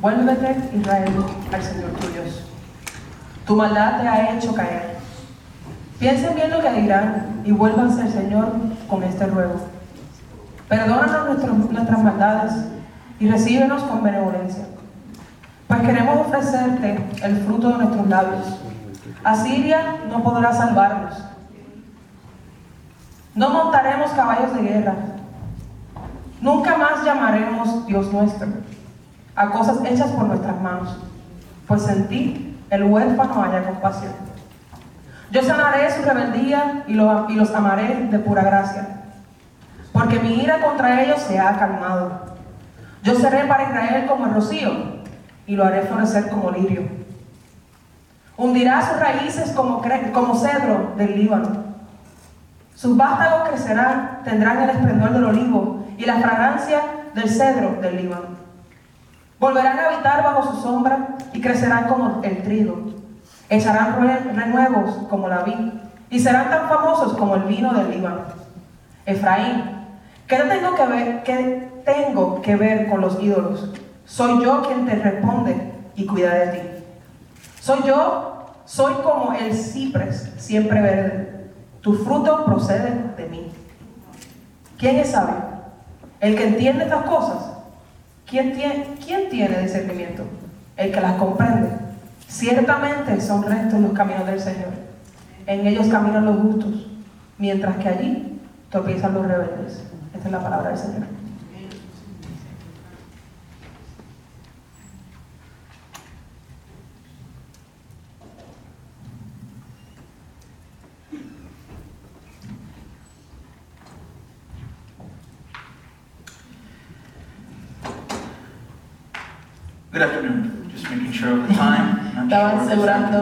Vuélvete, Israel, al Señor tu Dios. Tu maldad te ha hecho caer. Piensen bien lo que dirán y vuélvanse al Señor con este ruego. Perdónanos nuestras maldades y recíbenos con benevolencia. Pues queremos ofrecerte el fruto de nuestros labios. Asiria no podrá salvarnos. No montaremos caballos de guerra. Nunca más llamaremos Dios nuestro a cosas hechas por nuestras manos, pues en ti el huérfano haya compasión. Yo sanaré su rebeldía y, lo- y los amaré de pura gracia, porque mi ira contra ellos se ha calmado. Yo seré para Israel como el rocío y lo haré florecer como lirio. Hundirá sus raíces como, como cedro del Líbano. Sus vástagos crecerán, tendrán el esplendor del olivo y la fragancia del cedro del Líbano. Volverán a habitar bajo su sombra y crecerán como el trigo. Echarán renuevos como la vid y serán tan famosos como el vino del Líbano. Efraín, ¿qué tengo que ver, qué tengo que ver con los ídolos? Soy yo quien te responde y cuida de ti. Soy yo, soy como el ciprés, siempre verde. Tu fruto procede de mí. ¿Quién es sabio? El que entiende estas cosas. ¿Quién tiene, quién tiene discernimiento? El que las comprende. Ciertamente son rectos los caminos del Señor. En ellos caminan los justos, mientras que allí tropiezan los rebeldes. Esta es la palabra del Señor. Good afternoon. Just making sure of the time. Not Estaba asegurando,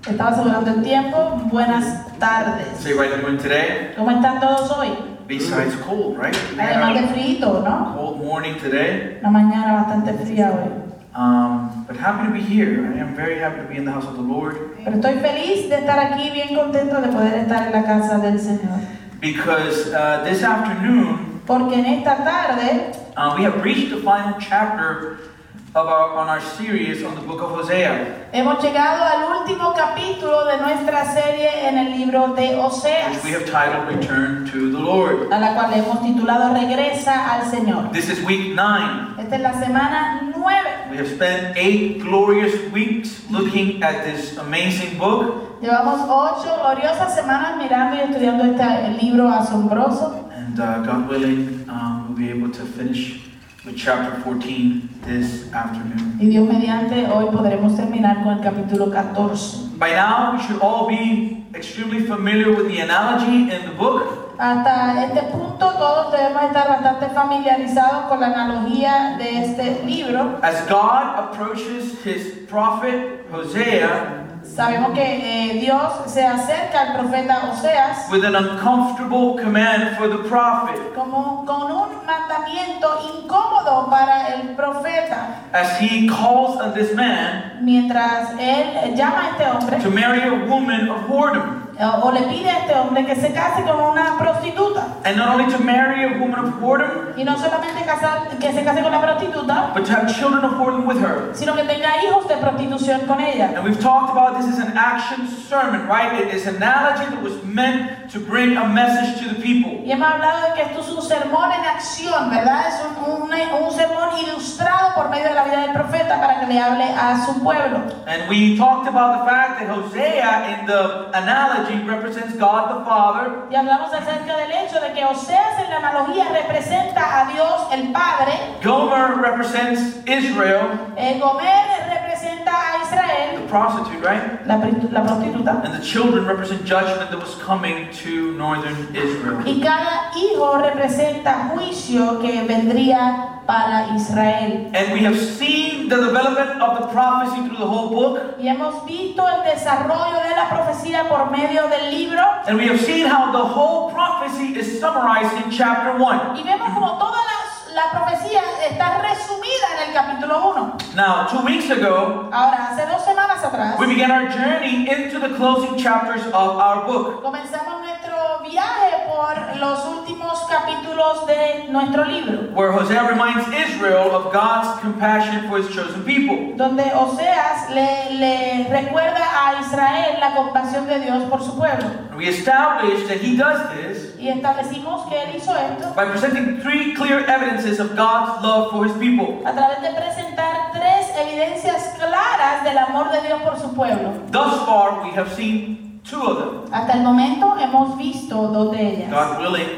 estaba asegurando el tiempo. Buenas tardes. So you guys doing today? ¿Cómo están todos hoy? Besides cold, right? Además de frío, ¿no? cold morning today. Una mañana bastante fría hoy. Um, but happy to be here. I am very happy to be in the house of the Lord Pero estoy feliz de estar aquí, bien contento de poder estar en la casa del Señor. because uh, this afternoon Porque en esta tarde uh, we have reached the final chapter our, on our series on the book of Hosea, hemos llegado al último capítulo de nuestra serie en el libro de Oseas, which we have titled "Return to the Lord." a la cual hemos titulado Regresa al Señor. This is week nine. Esta es la semana 9. We have spent eight glorious weeks looking at this amazing book. Llevamos gloriosas semanas mirando y estudiando este libro asombroso. And uh, God willing, um, we'll be able to finish with chapter 14 this afternoon. Y Dios mediante, hoy podremos terminar con el capítulo 14. By now, we should all be extremely familiar with the analogy in the book. Hasta este punto todos debemos estar bastante familiarizados con la analogía de este libro. As God approaches his prophet Hosea Sabemos que eh, Dios se acerca al profeta Oseas with an uncomfortable command for the prophet, como con un mandamiento incómodo para el profeta, as he calls on this man mientras él llama a este hombre to marry a woman of whoredom. O le pide a este hombre que se case con una prostituta. And not only to marry a woman of whoredom, Y no solamente casar, que se case con la prostituta, but to have children of whoredom with her. sino que tenga hijos de prostitución con ella. And we've talked about this is an action sermon, right? It is an analogy that was meant to bring a message to the people. Y hemos hablado de que esto es un sermón en acción, ¿verdad? Es un, un- un sermón ilustrado por medio de la vida del profeta para que le hable a su pueblo. And we talked about the fact that Hosea in the analogy represents God the Father, Y hablamos acerca del hecho de que Oseas en la analogía representa a Dios el Padre, Gomer represents Israel, eh, Gomer representa a the prostitute, right? la, la prostituta, And the children represent judgment that was coming to northern Israel. y cada hijo representa juicio que vendría para Israel. And we have seen the development of the prophecy through the whole book. Y hemos visto el desarrollo de la profecía por medio del libro And we have seen how the whole prophecy is summarized in chapter 1. y vemos como toda la, la profecía está resumida en el capítulo 1. Now, two weeks ago, Ahora, hace dos semanas atrás, we began our journey into the closing chapters of our book. comenzamos nuestro viaje por los últimos capítulos de nuestro libro, where Hosea reminds Israel of God's compassion for his chosen people. donde Oseas le, le recuerda a Israel la compasión de Dios por su pueblo. We establish that he does this Y establecimos que él hizo esto by presenting three clear evidences of God's love for his people. a través de presentar tres evidencias claras del amor de Dios por su pueblo. Thus far, we have seen two of them. Hasta el momento hemos visto dos de ellas. God willing,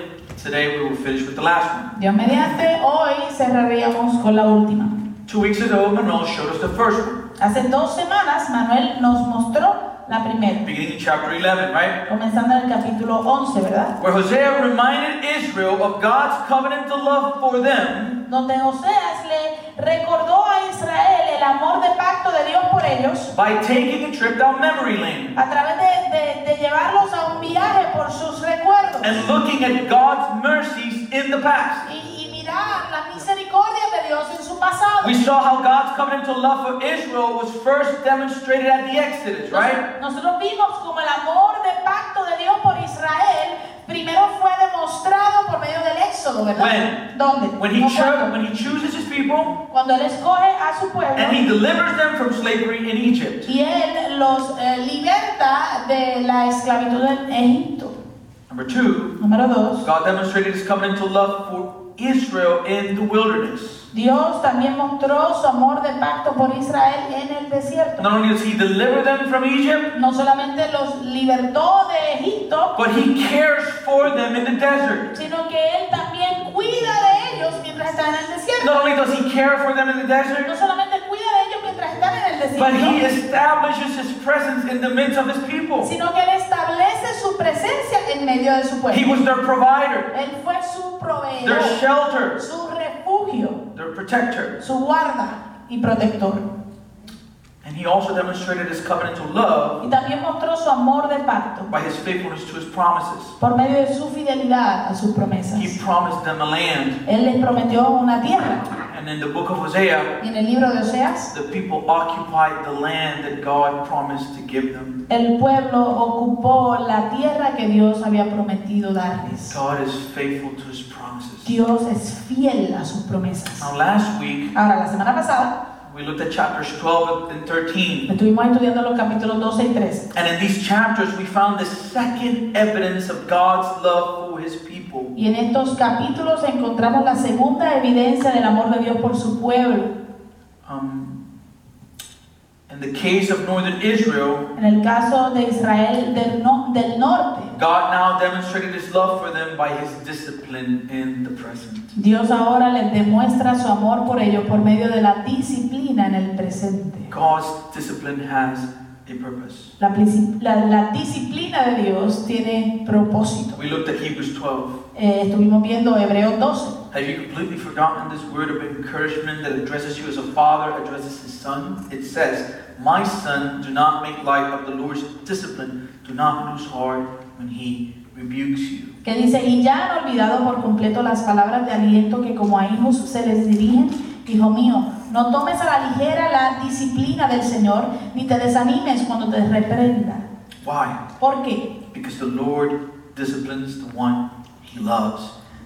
today we will finish with the last one. Dios mediante, hoy cerraríamos con la última. Two weeks ago, Manuel showed us the first one, Hace dos semanas Manuel nos mostró la primera, beginning in chapter 11, right? comenzando en el capítulo 11, ¿verdad? Where Hosea reminded Israel of God's covenantal love for them Donde Oseas le recordó a Israel el amor de pacto de Dios por ellos by taking a trip down memory lane a través de, de- de llevarlos a un viaje por sus recuerdos and looking at God's mercies in the past. y, y mirar la misericordia de Dios en su pasado. We saw how God's covenantal love for Israel was first demonstrated at the Exodus, right? Nosotros vimos como el amor de pacto de Dios por Israel primero fue demostrado por medio del Éxodo, ¿verdad? When? ¿Dónde? When he, when he chooses his people Cuando Él escoge a su pueblo and he delivers them from slavery in Egypt. y Él los eh, liberta de la esclavitud en Egipto. Number two, Número dos, God demonstrated his covenantal love for Israel in the wilderness. Dios también mostró su amor de pacto por Israel en el desierto. Not only does he deliver them from Egypt, No solamente los libertó de Egipto, but he cares for them in the desert. sino que Él también cuida de ellos mientras están en el desierto. Not only does he care for them in the No desert, solamente cuida el but he desierto, establishes his presence in the midst of his people. sino que Él establece su presencia en medio de su He pueblo. was their provider, Él fue su their proveedor, shelter, su refugio, their protector. su guarda y protector. And he also demonstrated his covenantal love Y también mostró su amor de pacto by his faithfulness to his promises. por medio de su fidelidad a sus promesas. He promised them a land. Él les prometió una tierra. And in the book of Hosea, en el libro de Oseas, the people occupied the land that God promised to give them. el pueblo ocupó la tierra que Dios había prometido darles. God is faithful to his promises. Dios es fiel a sus promesas. Now, last week, Ahora, la semana pasada, we looked at chapters 12 and 13. estuvimos estudiando los capítulos 12 y 13. And in these chapters, we found the second evidence of God's love for his people. Y en estos capítulos encontramos la segunda evidencia del amor de Dios por su pueblo. Um, in the case of northern Israel, En el caso de Israel del, no- del norte, God now demonstrated his love for them by his discipline in the present. Dios ahora les demuestra su amor por ellos por medio de la disciplina en el presente. God's discipline has. La, la- la disciplina de Dios tiene propósito. We looked at Hebrews 12. Eh, estuvimos viendo Hebreos 12. Have you completely forgotten this word of encouragement that addresses you as a father addresses his son? It says, My son, do not make light of the Lord's discipline. Do not lose heart when he rebukes you. que dice, y ya han olvidado por completo las palabras de aliento que como a hijos se les dirigen, hijo mío, no tomes a la ligera la disciplina del Señor, ni te desanimes cuando te reprenda. Why? ¿Por qué? Because the Lord disciplines the one he loves,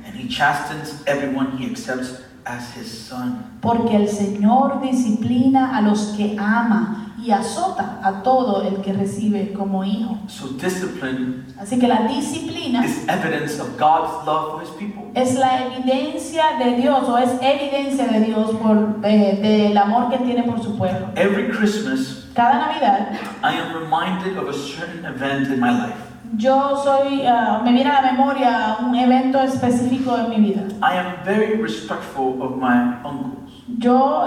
and he chastens everyone he accepts as his son. Porque el Señor disciplina a los que ama y azota a todo el que recibe como hijo. So, discipline Así que la disciplina is evidence of God's love for his people. es la evidencia de Dios o es evidencia de Dios por, eh, del amor que tiene por su pueblo. Every Christmas, Cada Navidad I am reminded of a certain event in my life. Yo soy, ah, me viene a la memoria un evento específico en mi vida. I am very respectful of my uncles. Yo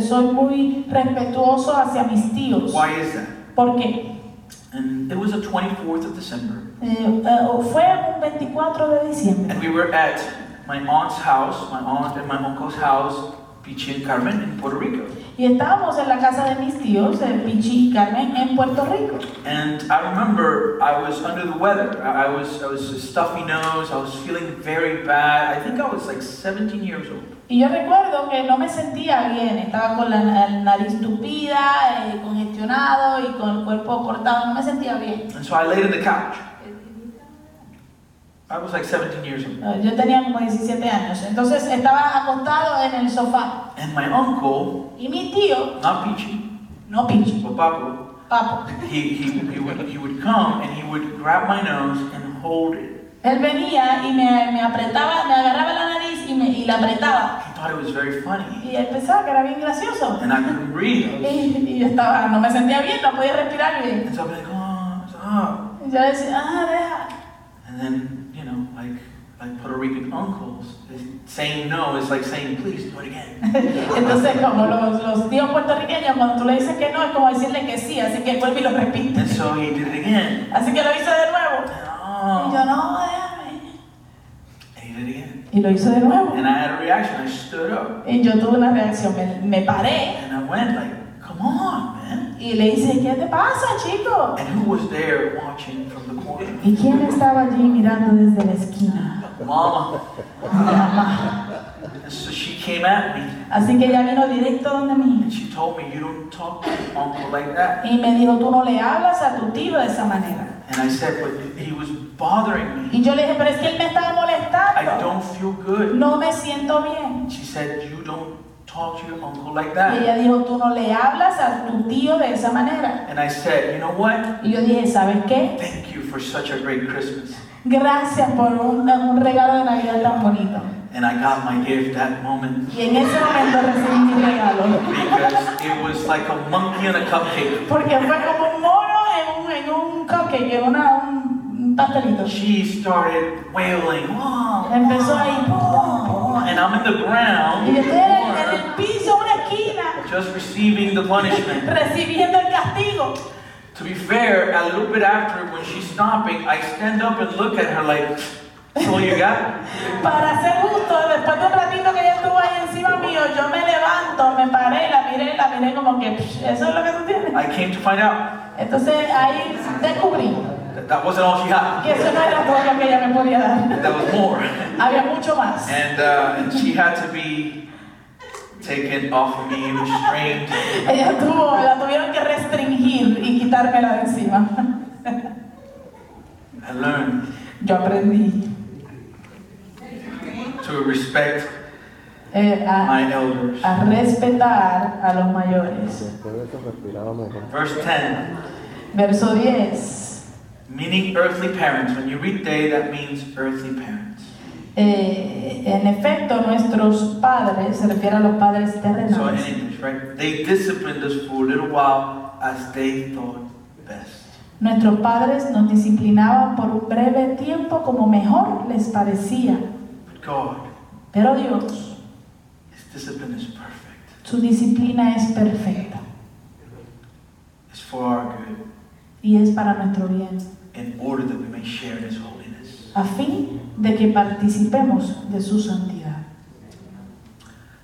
soy muy respetuoso hacia mis tíos. Why is that? ¿Por qué? And it was the 24th of December, Eh, eh, fue un 24 de diciembre and we were at my aunt's house, my aunt and my uncle's house, Pichi and Carmen, in Puerto Rico. y estábamos en la casa de mis tíos, eh, Pichi y Carmen, en Puerto Rico. And I remember I was under the weather. I I was, I was a stuffy nose. I was feeling very bad. I think I was like 17 years old. Y yo recuerdo que no me sentía bien, estaba con la, la nariz tupida, eh, congestionado y con el cuerpo cortado, no me sentía bien. And so I laid on the couch. I was like 17 years old. Yo tenía como 17 años. Entonces estaba acostado en el sofá. And my uncle, Y mi tío, not Peachy, no pinche, but Papo, papo, he, he, he, would, he would come and he would grab my nose and hold it. Él venía y me, me apretaba, me agarraba la nariz y, me, y la apretaba. He thought it was very funny. Y él pensaba que era bien gracioso. And I couldn't breathe. Y, y yo estaba, no me sentía bien, no podía respirar bien. And so like, oh, stop. Y yo decía, ah, deja. And then, you know, like, like Puerto Rican uncles, saying no is like saying, please do it again. Entonces, como los, los tíos puertorriqueños, cuando tú le dices que no, es como decirle que sí, así que vuelve y lo repite. And so he did it again. Así que lo hizo de nuevo. Y yo, no, déjame. and he did it again. Y lo hizo de nuevo. And I had a reaction. I stood up. Y yo tuve una reacción, me, me paré And I went like, come on, man. y le dije, ¿qué te pasa, chico? And who was there watching from the corner? ¿Y quién estaba allí mirando desde la esquina? Mama. Mamá. So she came at me Así que ella vino directo donde mí and she told me, you don't talk to your uncle like that. y me dijo, tú no le hablas a tu tío de esa manera. And I said, but he was bothering me. Y yo le dije, pero es que él me estaba I molestando. don't feel good. No me siento bien. She said, you don't talk to your uncle like Y that. ella dijo, tú no le hablas a tu tío de esa manera. And I said, you know what? Y yo dije, ¿sabes qué? Thank you for such a great Christmas. Gracias por un, un regalo de Navidad tan bonito. And I got my gift that moment Y en ese momento recibí mi regalo. because it was like a monkey on a cupcake. Porque fue como un mono en un, cupcake, una, un, pastelito. She started wailing, "Wah, Empezó ahí. wah," and I'm in the ground, yo estoy en el, en el piso, una esquina, just receiving the punishment. recibiendo el castigo. To be fair, a little bit after, when she's stopping, I stand up and look at her like, "That's all you got?" Para ser justo, después de un ratito que ella estuvo ahí encima mío, yo me levanto, me paré, la miré, la miré como que, "Psh, ¿eso es lo que tú tienes? I came to find out Entonces ahí descubrí that that wasn't all she had. que eso no era todo lo que ella me podía dar. That was more. Había mucho más. And, uh, and she had to be taken off of me, restrained. Ella tuvo, la tuvieron que restringir y quitármela de encima. I learned Yo aprendí to respect eh, a, my elders. a respetar a los mayores. Verse 10, Verso 10. meaning earthly parents. When you read they, that means earthly parents. Eh, en efecto, nuestros padres, se refiere a los padres So in terrenales, English, right? They disciplined us for a little while as they thought best. nuestros padres nos disciplinaban por un breve tiempo como mejor les parecía. God, Pero Dios, His discipline is perfect. su disciplina es perfecta It's for our good, y es para nuestro bien, in order that we may share His holiness. a fin de que participemos de su santidad.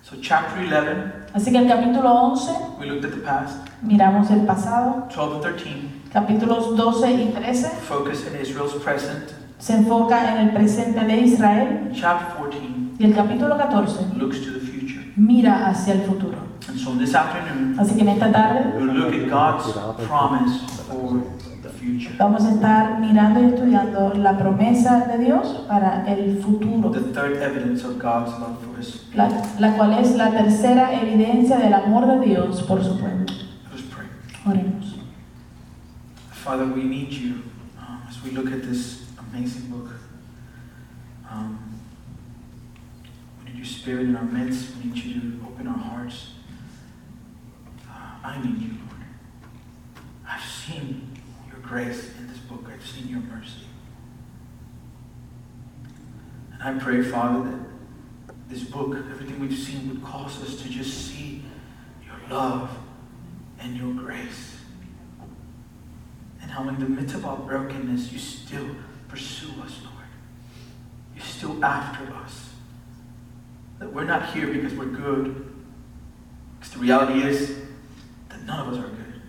So chapter 11, Así que el capítulo 11, we looked at the past. miramos el pasado, 12 and 13, capítulos 12 y 13 focus in Israel's present. Se enfoca en el presente de Israel Chapter 14 y el capítulo 14 looks to the future. mira hacia el futuro. And so this afternoon, Así que en esta tarde we'll look at God's promise for the future. vamos a estar mirando y estudiando la promesa de Dios para el futuro, The third evidence of God's love for His la, la cual es la tercera evidencia del amor de Dios por su pueblo. Let us pray. Oremos. Father, we need you um, as we look at this amazing book. Um, we need your spirit in our midst. We need you to open our hearts. Uh, I need you, Lord. I've seen your grace in this book, I've seen your mercy. And I pray, Father, that this book, everything we've seen, would cause us to just see your love and your grace and how in the midst of our brokenness, you still pursue us, Lord. You're still after us. That we're not here because we're good. Because the reality is that none of us are good.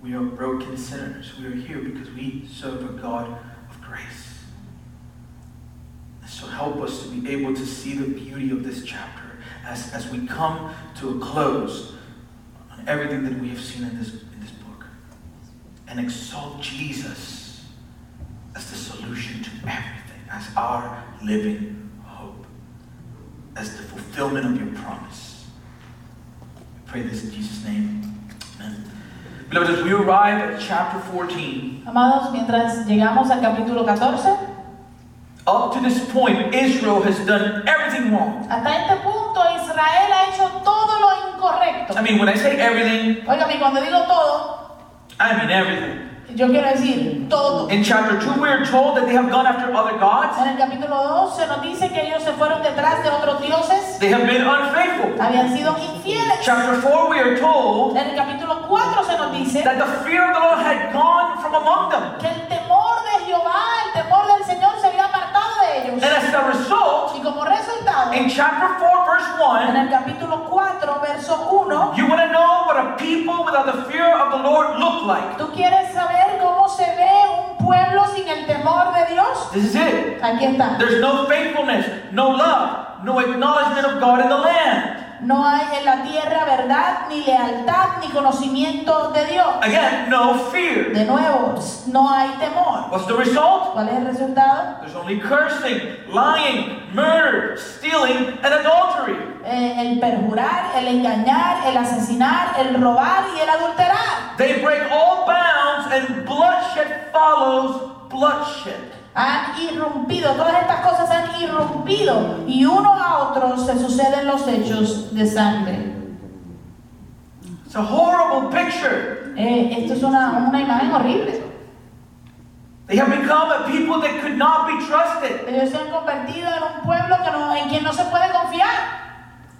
We are broken sinners. We are here because we serve a God of grace. So help us to be able to see the beauty of this chapter as, as we come to a close on everything that we have seen in this, in this book and exalt Jesus as the solution to everything. as our living hope, as the fulfillment of your promise. We pray this in Jesus' name. Amen. Beloved, as we arrive at chapter 14, Amados, mientras llegamos al capítulo 14, up to this point, Israel has done everything wrong. hasta este punto Israel ha hecho todo lo incorrecto. I mean, when I say everything, Óigame, cuando digo todo, I mean everything. Yo quiero decir todo. In chapter 2, we are told that they have gone after other gods, En el capítulo 2 se nos dice que ellos se fueron detrás de otros dioses, they have been unfaithful. habían sido infieles. Chapter 4, we are told En el capítulo 4 se nos dice that the fear of the Lord had gone from among them. que el temor de Jehová, el temor del Señor ellos. And as a result, Y como resultado, in chapter 4, verse en 1, el capítulo 4, verso 1, you want to know what a people without the fear of the Lord look like. ¿tú quieres saber cómo se ve un pueblo sin el temor de Dios? This is it. Aquí está. There's no faithfulness, no love, no acknowledgement of God in the land. No hay en la tierra verdad, ni lealtad, ni conocimiento de Dios. Again, no fear. De nuevo, no hay temor. What's the result? ¿Cuál es el resultado? There's only cursing, lying, murder, stealing, and adultery. Eh, el perjurar, el engañar, el asesinar, el robar y el adulterar. They break all bounds, and bloodshed follows bloodshed. Han irrumpido, todas estas cosas han irrumpido y uno a otros se suceden los hechos de sangre. It's a horrible picture. Eh, esto es una, una imagen horrible. They have become a people that could not be trusted Ellos se han convertido en un pueblo que no- en quien no se puede confiar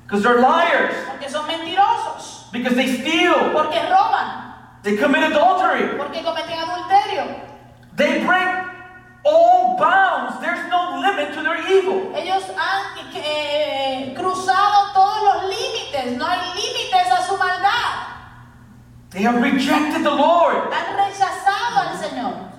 because they're liars, porque son mentirosos, because they steal, porque roban, they commit adultery, porque cometen adulterio. they break all bounds. There's no limit to their evil. Ellos han eh, cruzado todos los límites, no hay límites a su maldad. They have rejected the Lord. Han rechazado al Señor.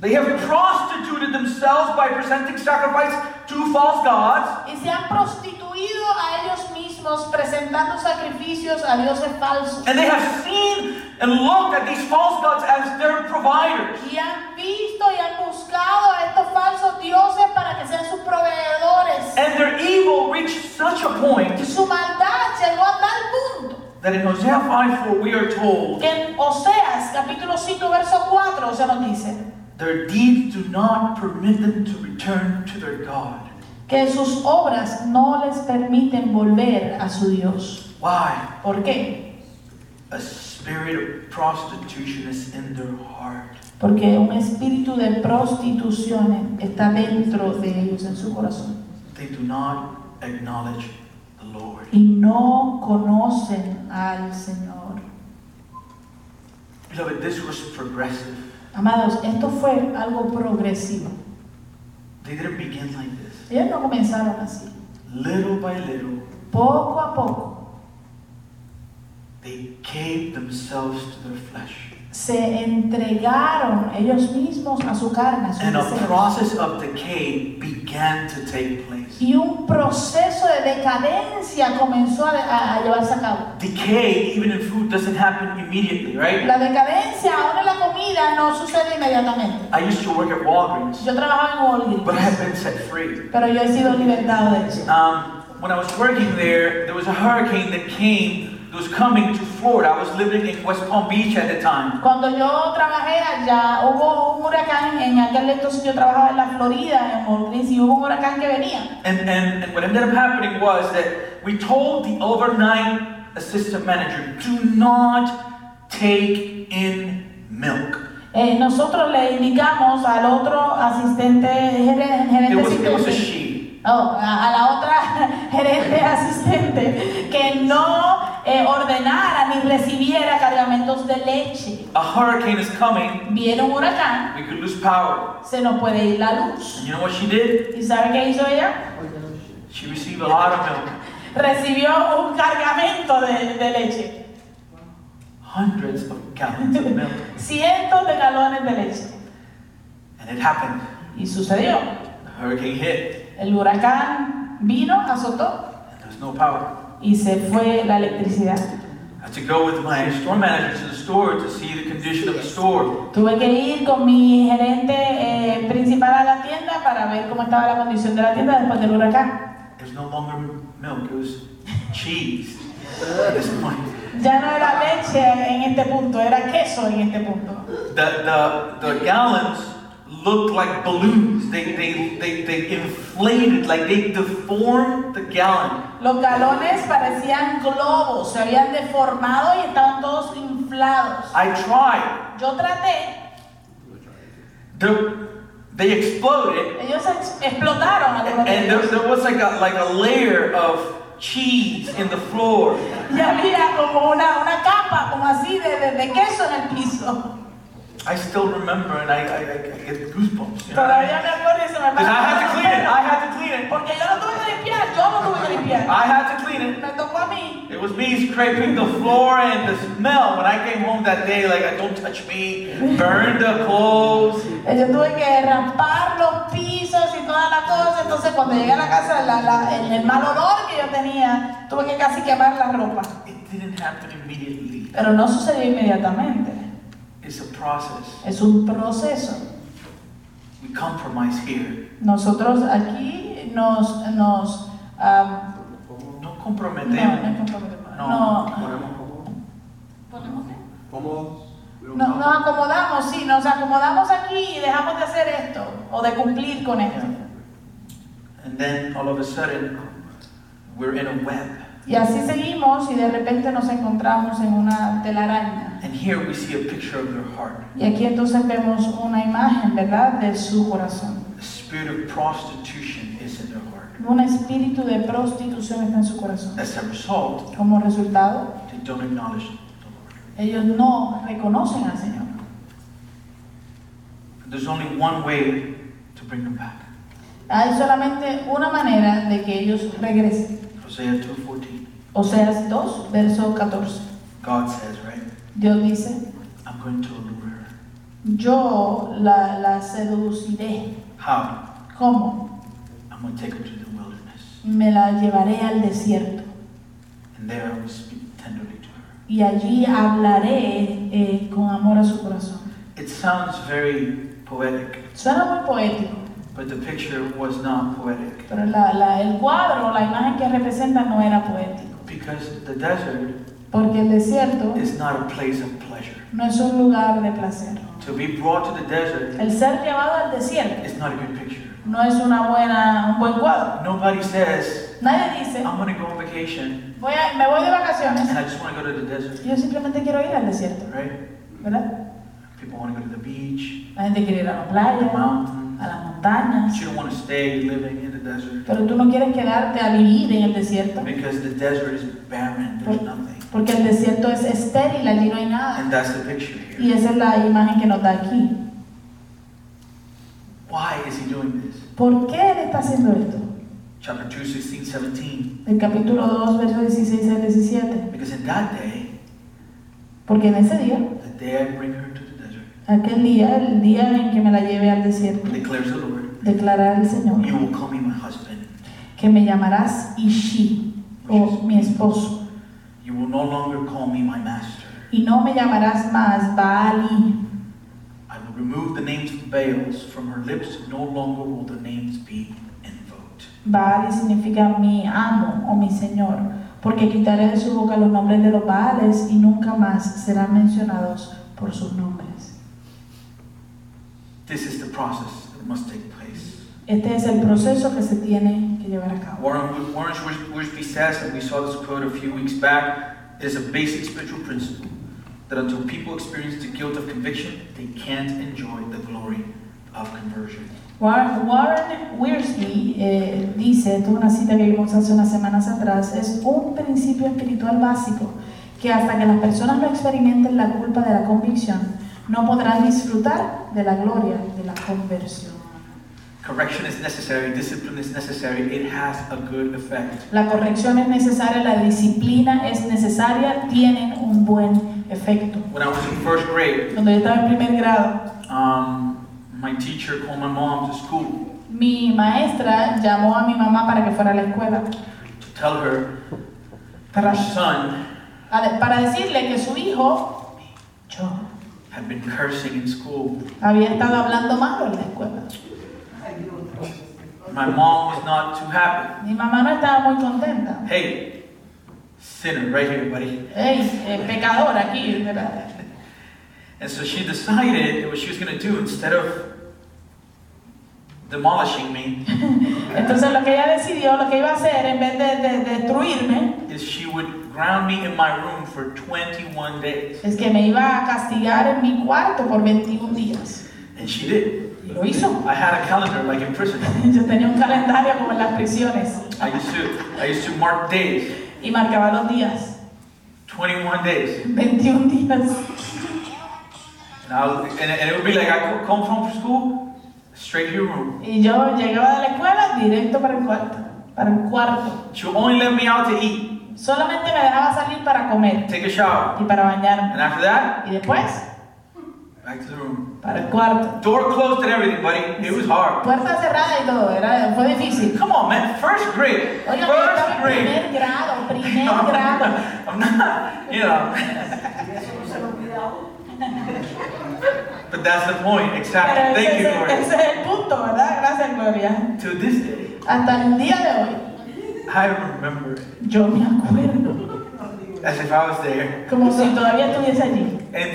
They have prostituted themselves by presenting sacrifice to false gods. Y se han prostituido a ellos mismos presentando sacrificios a dioses falsos. And they have seen and looked at these false gods as their providers. Y han visto y han buscado a estos falsos dioses para que sean sus proveedores. And their evil reached such a point Y su maldad llegó a tal punto that in Hosea 5 4 we are told que en Oseas capítulo 5 verso 4 se nos dice their deeds do not permit them to return to their God. Que sus obras no les permiten volver a su Dios. Why? ¿Por qué? A spirit of prostitution is in their heart. Porque un espíritu de prostitución está dentro de ellos, en su corazón. They do not acknowledge the Lord. Y no conocen al Señor. Beloved, this was progressive. Amados, esto fue algo progresivo. They didn't begin like this. Ellos no comenzaron así. Little by little, Poco a poco they gave themselves to their flesh. Se entregaron ellos mismos a su carne, a su And a process of decay began to take place. Y un proceso de decadencia comenzó a, a- a llevarse a cabo. Decay, even in food, doesn't happen immediately, right? La decadencia, aún en la comida, no sucede inmediatamente. I used to work at Walgreens, Yo trabajaba en but I have Walgreens, been set free. pero yo he sido libertado de eso. Um, when I was working there, there was a hurricane that came, was coming to Florida. I was living in West Palm Beach at the time. Cuando yo trabajé allá, hubo un huracán, en aquel entonces yo trabajaba en la Florida, en Walgreens, y hubo un huracán que venía. And, and, and what ended up happening was that we told the overnight assistant manager, do not take in milk. Eh, nosotros le indicamos al otro asistente, gerente, It was, it was a she. oh, a, a la otra gerente asistente, que eh, ordenara ni recibiera cargamentos de leche. A hurricane is coming. Viene un huracán, We could lose power. se nos puede ir la luz. And you know what she did? ¿Y sabe qué hizo ella? She received a lot of milk. Recibió un cargamento de, de leche. Hundreds of gallons of milk. Cientos de galones de leche. And it happened. Y sucedió. The hurricane hit. El huracán vino, azotó And there was no power. Y se fue la electricidad. I had to go with my store manager to the store to see the condition of the store. Tuve que ir con mi gerente eh, principal a la tienda para ver cómo estaba la condición de la tienda después del huracán. There's no longer milk, it was cheese at this point. Ya no era leche en este punto, era queso en este punto. The, the, the gallons looked like balloons. They, they, they, they inflated, like they deformed the gallon. Los galones parecían globos, se habían deformado y estaban todos inflados. I tried. Yo traté, The, they exploded, ellos ex- explotaron de and there, there was like a, like a layer of cheese in the floor. Y había como una, una capa, como así, de, de, de queso en el piso. I still remember, and I, I, I get goosebumps. You know what I Todavía me acuerdo y se me Because I had to clean it. I had to clean it. Porque yo no tuve que limpiar, yo no tuve que limpiar. I had to clean it. Me tocó a mí. It was me scraping the floor and the smell when I came home that day, like, don't touch me, burn the clothes. Eh, Yo tuve que raspar los pisos y toda la cosa. Entonces, cuando llegué a la casa, la- la- el, el mal olor que yo tenía, tuve que casi quemar la ropa. It didn't happen immediately. Pero no sucedió inmediatamente. It's a process. Es un proceso. We compromise here. Nosotros aquí nos. nos am, No no, no comprometemos. comprometemos. No. No. No- nos acomodamos, sí, nos acomodamos aquí y dejamos de hacer esto o de cumplir con esto. And then all of a sudden, we're in a web. Y así seguimos y de repente nos encontramos en una telaraña. And here we see a picture of their heart. Y aquí entonces vemos una imagen, ¿verdad?, de su corazón. Spirit of prostitution is in their heart. Un espíritu de prostitución está en su corazón. As a result, Como resultado, they don't acknowledge the Lord. ellos no reconocen al Señor. There's only one way to bring them back. Hay solamente una manera de que ellos regresen. Hosea 2.14. Oseas 2, verso 14. God says, right? Dios dice, I'm going to allure her. yo la, la seduciré. How? ¿Cómo? I'm going to take her to the wilderness. Me la llevaré al desierto. And there I will speak tenderly to her. Y allí hablaré eh, con amor a su corazón. It sounds very poetic, Suena muy poético, but the picture was not poetic. pero la- la- el cuadro, la imagen que representa no era poético. Because the desert Porque el desierto is not a place of pleasure. no es un lugar de placer. To be brought to the desert El ser llevado al desierto is not a good picture. no es una buena, un buen cuadro. Nobody says, Nadie dice, I'm going to go on vacation voy a- me voy de vacaciones and I just want to go to the desert, yo simplemente quiero ir al desierto, right? ¿verdad? People want to go to the beach, La gente quiere ir a la playa, mountains. A las but montañas, you don't want to stay living in the desert pero tú no quieres quedarte a vivir en el desierto because the desert is barren, there's nothing. porque el desierto es estéril, allí no hay nada. And that's the picture Y here. esa es la imagen que nos da aquí. Why is he doing this? ¿Por qué él está haciendo esto? Chapter 2, 16, 17. El capítulo 2, versos 16 al 17. Because in that day, Porque en ese día, the day I bring her aquel día, el día en que me la lleve al desierto, declares the Lord, declarará el Señor you will call me my husband. que me llamarás Ishi, o mi esposo, You will no longer call me my master. y no me llamarás más Baali. I will remove the names of Baals from her lips. No longer will the names be invoked. Baali significa mi amo o mi señor, porque quitaré de su boca los nombres de los Baales y nunca más serán mencionados por sus nombres. This is the process that must take place. Este es el proceso que se tiene que llevar a cabo. Warren, Wiersbe says, and we saw this quote a few weeks back, it is a basic spiritual principle that until people experience the guilt of conviction, they can't enjoy the glory of conversion. War- Warren Wiersbe eh, dice, es una cita que vimos hace unas semanas atrás, es un principio espiritual básico que hasta que las personas no experimenten la culpa de la convicción, no podrán disfrutar de la gloria de la conversión. Correction is necessary, discipline is necessary, it has a good effect. La corrección es necesaria, la disciplina es necesaria, tienen un buen efecto. When I was in first grade, Cuando yo estaba en primer grado, um, my teacher called my mom to school mi maestra llamó a mi mamá para que fuera a la escuela. to tell her her son para decirle que su hijo, yo, had been cursing in school. había estado hablando malo en la escuela. My mom was not too happy. Mi mamá no estaba muy contenta. Hey, sinner, right here, buddy. Ey, eh, pecador aquí, ¿verdad? And so she decided what she was going to do instead of demolishing me Entonces lo que ella decidió, lo que iba a hacer, en vez de- de destruirme, is she would ground me in my room for 21 days. es que me iba a castigar en mi cuarto por 21 días. And she did. Y lo hizo. I had a calendar like in prison. Yo tenía un calendario como en las prisiones I used to I used to mark days, y marcaba los días. 21 days. 21 días. And, I was, and, and it would be like I come from school, straight to your room. Y yo llegaba de la escuela directo para el cuarto. Para el cuarto. She would only let me out to eat, Solamente me dejaba salir para comer take a shower. y para bañarme. And after that, Y después, back to the room. para el cuarto. Door closed and everything, buddy. It was hard. Puerta cerrada y todo. Era, fue difícil. Come on, man. First grade. First grade. primer grado, primer No, grado. I'm not, you know. But that's the point, Pero exactly. ese, Thank you, Lord. ese es el punto, ¿verdad? Gracias, Gloria. To this day, Hasta el día de hoy, I remember it yo me acuerdo as if I was there. como si todavía estuviese allí. And,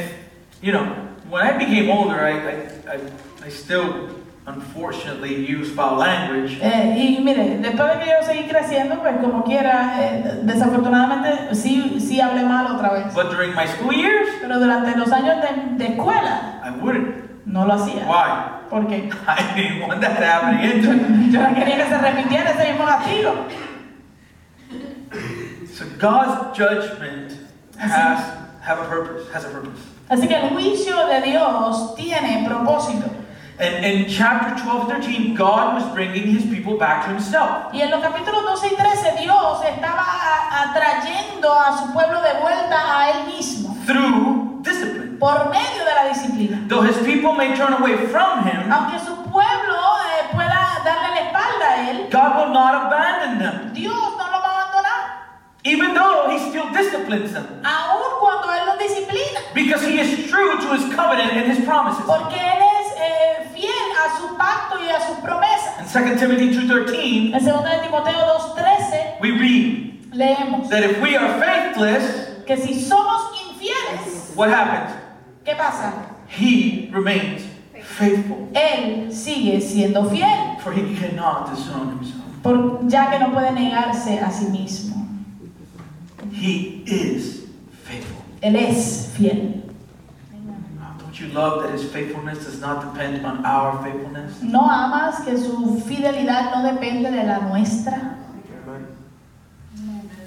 you know, when I became older, I, I, I, I still, unfortunately, use foul language. Eh, y mire, después de que yo seguí creciendo, pues como quiera, eh, desafortunadamente sí, sí hablé mal otra vez. But during my school years, Pero durante los años de, de escuela I wouldn't. no lo hacía. Why? Porque I didn't want that yo, again. yo no quería que se repitiera ese mismo castigo. So God's judgment has have a purpose, has a purpose. Así que el juicio de Dios tiene propósito. And in chapter 12 13, God was bringing his people back to himself. Y en los capítulos 12 y 13 Dios estaba atrayendo a su pueblo de vuelta a él mismo through discipline. por medio de la disciplina. Though his people may turn away from him, Aunque su pueblo eh, pueda darle la espalda a él, God will not abandon them, Dios no lo even though he still disciplines them, aun cuando él los disciplina, because he is true to his covenant and his promises. porque él es eh, fiel a su pacto y a sus promesas. In 2 Timothy 2:13, En 2 de Timoteo 2:13 we read leemos that if we are faithless, que si somos infieles, what happens? ¿qué pasa? He remains faithful, Él sigue siendo fiel. for he cannot disown himself. por- ya que no puede negarse a sí mismo. He is faithful. Él es fiel. Don't you love that his faithfulness does not depend on our faithfulness? ¿No amas que su fidelidad no depende de la nuestra?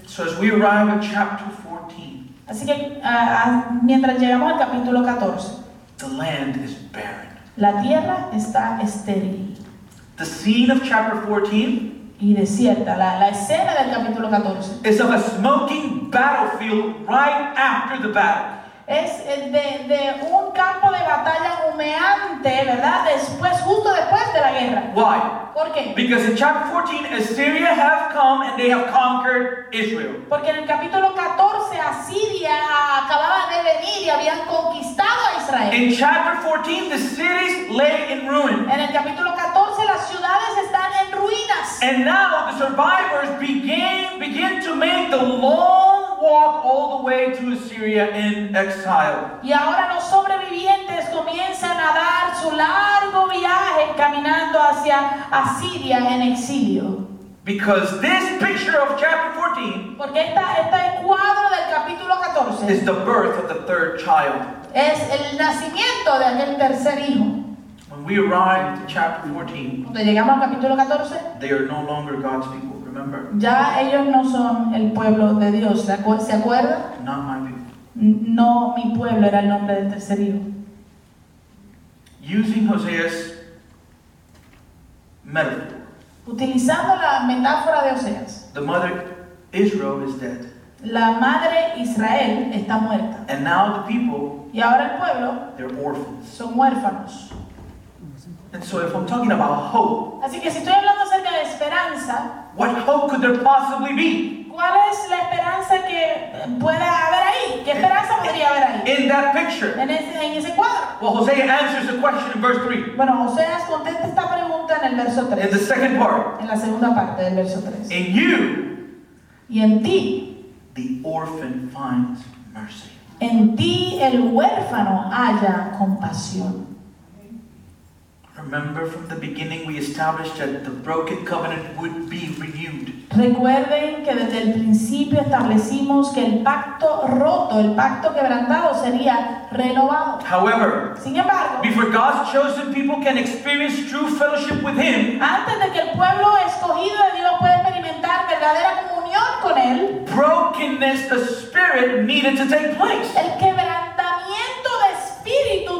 So as we arrive at chapter 14, Así que ah, mientras llegamos al capítulo 14, the land is barren. la tierra está estéril The scene of chapter 14 y desierta. La, la escena del capítulo 14 is of a smoking battlefield right after the battle. es de, de un campo de batalla humeante, ¿verdad? Después, justo después de la guerra. Why? ¿Por qué? Because in chapter 14, Assyria have come and they have conquered Israel. Porque en el capítulo 14 Asiria acababa de venir y habían conquistado a Israel. In chapter 14, the cities lay in ruin. En el capítulo 14 las ciudades están en ruinas. And now the survivors begin, begin to make the long walk all the way to Assyria in exile. Y ahora los sobrevivientes comienzan a dar su largo viaje caminando hacia Asiria en exilio. Because this picture of chapter 14 Porque esta, este cuadro del capítulo 14 is the birth of the third child. es el nacimiento de aquel tercer hijo. We arrive to chapter 14, Cuando llegamos al capítulo 14, they are no longer God's people, remember? ya ellos no son el pueblo de Dios. ¿Se acu- se acuerdan? Not my people. No, mi pueblo era el nombre del tercer hijo. Using Hosea's metaphor, Utilizando la metáfora de Oseas, the mother Israel is dead. la madre Israel está muerta. And now the people, Y ahora el pueblo they're orphans. son huérfanos. And so if I'm talking about hope, Así que si estoy hablando acerca de esperanza, what hope could there possibly be? ¿cuál es la esperanza que pueda haber in that picture? en ese, en ese cuadro? Well, Hosea answers the question in verse 3. Bueno, Oseas contesta esta pregunta en el verso In the 3, second part, en la segunda parte del verso 3. in you, Y en ti, the orphan finds mercy. en ti el huérfano haya compasión. Remember from the beginning, we established that the broken covenant would be renewed. Recuerden que desde el principio establecimos que el pacto roto, el pacto quebrantado sería renovado. However, Sin embargo, before God's chosen people can experience true fellowship with Him, antes de que el pueblo escogido de Dios pueda experimentar verdadera comunión con Él, brokenness, the spirit, needed to take place. el espíritu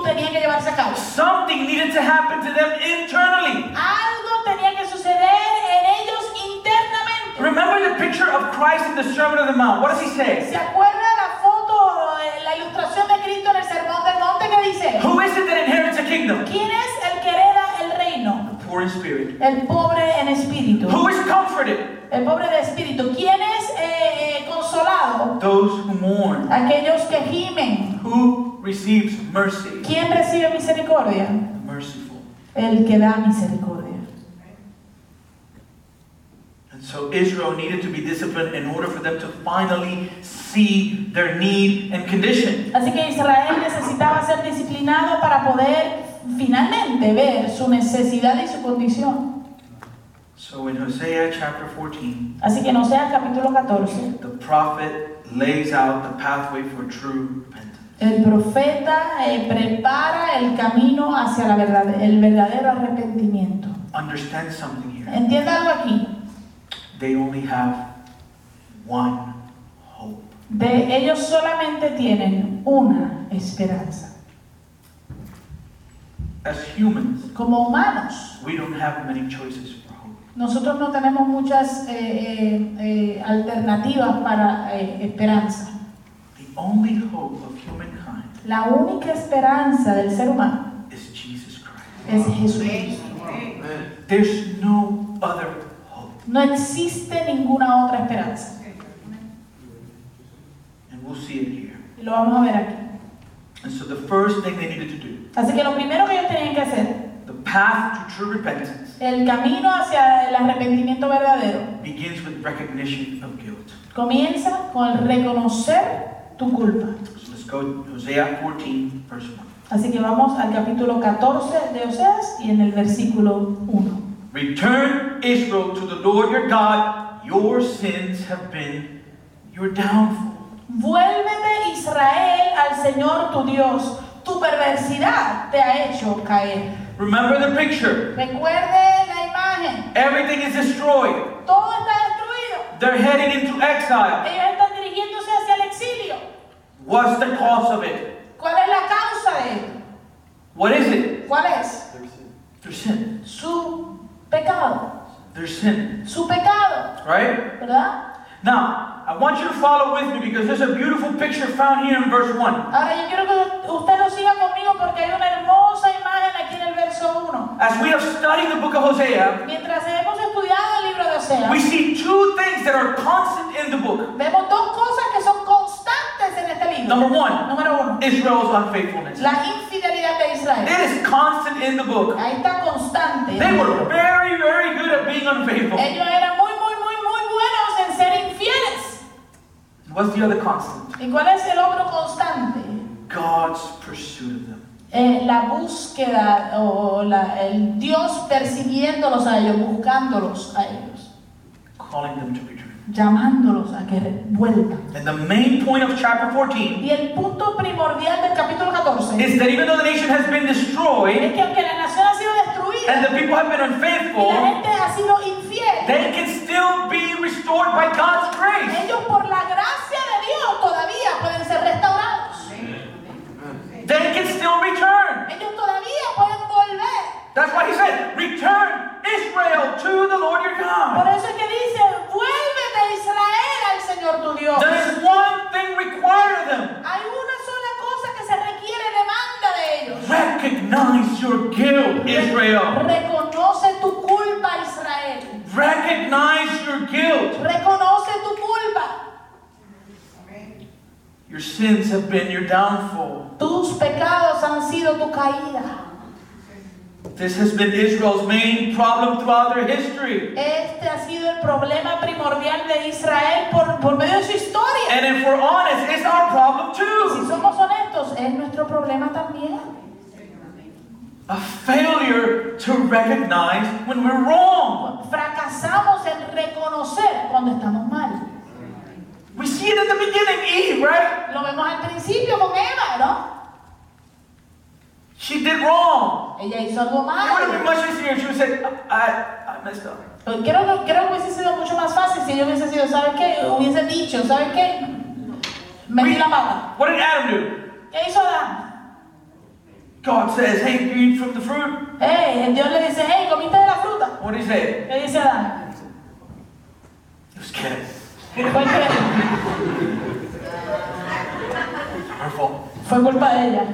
tenía que llevarse a cabo. Something needed to happen to them internally. Algo tenía que suceder en ellos internamente. Remember the picture of Christ in the Sermon on the Mount. What does He say? ¿Se acuerda la foto, la ilustración de Cristo en el Sermón del Monte que dice? Who is it that inherits a kingdom? ¿Quién es el que hereda el reino? The poor in spirit. El pobre en espíritu. Who is comforted? El pobre de espíritu. ¿Quién es eh, consolado? Those who mourn. Aquellos que gimen. Who receives mercy? ¿Quién recibe misericordia? The merciful. El que da misericordia. And so Israel needed to be disciplined in order for them to finally see their need and condition. Así que Israel necesitaba ser disciplinado para poder finalmente ver su necesidad y su condición. So in Hosea chapter 14, Así que capítulo 14. the prophet lays out the pathway for true repentance. El profeta eh, prepara el camino hacia la verdad, el verdadero arrepentimiento. Understand something here. Entienda algo aquí. They only have one hope. De ellos solamente tienen una esperanza. As humans, Como humanos, we don't have many choices. Nosotros no tenemos muchas eh, eh, eh, alternativas para eh, esperanza. The only hope of humankind La única esperanza del ser humano is Jesus Christ. es Jesucristo. There's no other hope. No existe ninguna otra esperanza. And we'll see it here. Y lo vamos a ver aquí. And so the first thing they needed to do, Así que lo primero que ellos tenían que hacer, path to true repentance, el camino hacia el arrepentimiento verdadero, begins with recognition of guilt. comienza con reconocer tu culpa. So let's go to Hosea 14, verse 1. Así que vamos al capítulo 14 de Oseas y en el versículo 1. Return, Israel, to the Lord your God. Your sins have been your downfall. Vuélvete Israel al Señor tu Dios. Tu perversidad te ha hecho caer. Remember the picture. Recuerde la imagen. Everything is destroyed. Todo está destruido. They're heading into exile. Ellos están dirigiéndose hacia el exilio. What's the cause of it? ¿Cuál es la causa de esto? What is it? ¿Cuál es? Their sin. Su pecado. Their sin. Su pecado. Right? ¿Verdad? Now, I want you to follow with me because there's a beautiful picture found here in verse 1. Ahora yo quiero que usted lo siga conmigo porque hay una hermosa imagen aquí en el verso 1. As we have studied the book of Hosea, Mientras hemos estudiado el libro de Oseas, we see two things that are constant in the book. vemos dos cosas que son constantes en este libro. Number one, Número uno, Israel's unfaithfulness. la infidelidad de Israel. It is constant in the book. Ahí está constante. They were very, very good at being unfaithful. Ellos eran muy What's the other constant? ¿Y cuál es el otro constante? God's pursuit of them. Eh, la búsqueda o la- el Dios persiguiéndolos a ellos, buscándolos a ellos, calling them to return. llamándolos a que vuelvan. And the main point of chapter 14 Y el punto primordial del capítulo 14 is that even though the nation has been es destroyed que aunque la nación ha sido destruida and the people have been y la unfaithful, gente ha sido infiel, they can still be restored by God's grace. ellos por la gracia de Dios todavía pueden ser restaurados. They can still return. Ellos todavía pueden volver. That's why he said, Return Israel to the Lord your Por God. eso es que dice, vuélvete Israel al Señor tu Dios. There is one thing required of them. Hay una sola requiere, demanda de ellos. Recognize your guilt, Israel. Reconoce tu culpa, Israel. Recognize your guilt. Reconoce tu culpa. Your sins have been your downfall. Tus pecados han sido tu caída. This has been Israel's main problem throughout their history. Este ha sido el problema primordial de Israel por, por medio de su historia. And if we're honest, it's our problem Y si too. somos honestos, es nuestro problema también. A failure to recognize when we're wrong. Fracasamos en reconocer cuando estamos mal. We see it at the beginning, Eve, right? Lo vemos al principio con Eva, ¿no? She did wrong. Ella hizo algo It would have been mal. much easier if she would say, I, I messed up. Creo, que- creo que hubiese sido mucho más fácil si ella hubiese sido, ¿sabes qué? Hubiese dicho, ¿sabes qué? Metí la pata. What did Adam do? ¿Qué hizo Adán? God says, hey, you eat from the fruit. Hey, Dios le dice, hey, ¿comiste de la fruta? What did he say? ¿Qué dice Adán? It was kidding. Fue, que- Her fault. fue culpa de ella.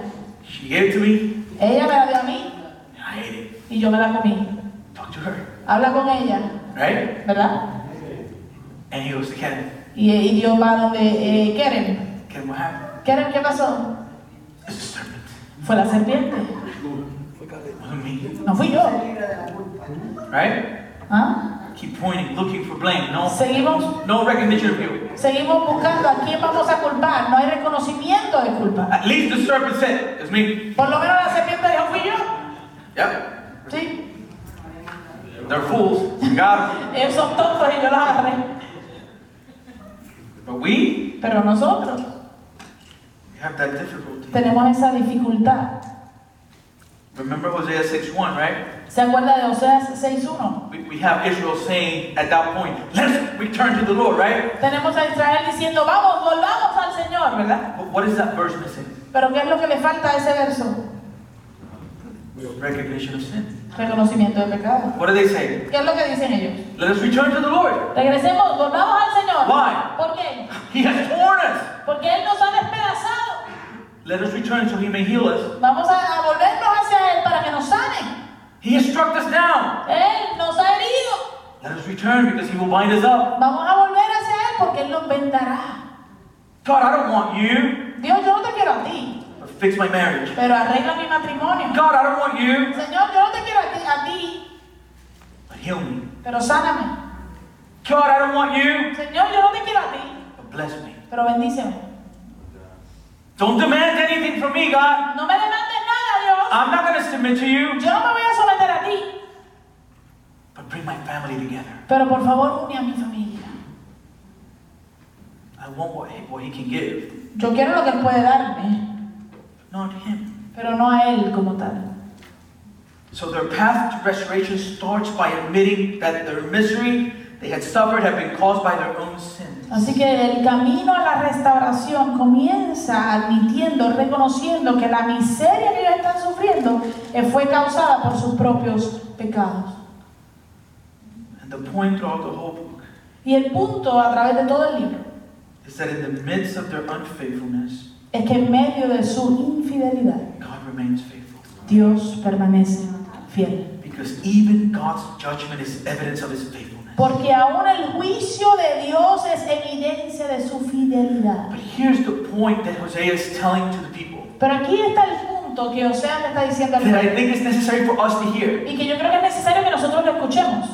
She gave it to me, Ella me la dio a mí I ate it. y yo me la comí. Talk to her, Habla con ella, right? ¿verdad? And he goes to Ken. Y, y Dios va donde eh, Keren. Ken, what happened? Keren, ¿qué pasó? It's a serpent. Fue la serpiente. No fui yo. Right? ¿Ah? Keep pointing, looking for blame. No, Seguimos, no recognition of guilt. seguimos buscando a quién vamos a culpar. No hay reconocimiento de culpa. At least the serpent said, it's me. Por lo menos la serpiente dijo, fui yo. Yep. Sí. They're fools. 'em. Ellos son tontos y yo los agarré. But we, Pero nosotros we have that difficulty. tenemos esa dificultad. Remember Hosea 6.1, right? ¿Se acuerda de Oseas 6.1? We, we have Israel saying at that point, let's return to the Lord, right? Tenemos a Israel diciendo, vamos, volvamos al Señor, ¿verdad? But what is that verse missing? Pero ¿qué es lo que le falta a ese verso? Recognition of sin. Reconocimiento de pecado. What do they say? ¿Qué es lo que dicen ellos? Let us return to the Lord. Regresemos, volvamos al Señor. Why? ¿Por qué? He has torn us. Porque Él nos ha despedazado. Let us return so he may heal us. Vamos a, a volvernos hacia Él para que nos sane. He has struck us down. Él nos ha herido. Let us return because he will bind us up. Vamos a volver hacia Él porque Él nos vendará. God, I don't want you, Dios, yo no te quiero a ti, but fix my marriage. pero arregla mi matrimonio. God, I don't want you, Señor, yo no te quiero a ti, a ti, but heal me. pero sáname. God, I don't want you, Señor, yo no te quiero a ti, but bless me. pero bendíceme. Don't demand anything from me, God. No me demandes nada, Dios. I'm not going to submit to you, Yo no me voy a someter a ti, but bring my family together. pero por favor une a mi familia. I want what he, what he can give, Yo quiero lo que Él puede darme, not him. pero no a Él como tal. So their path to restoration starts by admitting that their misery they had suffered had been caused by their own sins. Así que el camino a la restauración comienza admitiendo, reconociendo que la miseria que ellos están sufriendo eh, fue causada por sus propios pecados. And the point throughout the whole book Y el punto a través de todo el libro is that in the midst of their unfaithfulness, es que en medio de su infidelidad God remains faithful. Dios permanece fiel. Because even God's judgment is evidence of his faithfulness. Porque aún el juicio de Dios es evidencia de su fidelidad. But here's the point that Hosea is telling to the people Pero aquí está el punto que Osea le está diciendo al that I think is necessary for us to hear. y que yo creo que es necesario que nosotros lo escuchemos.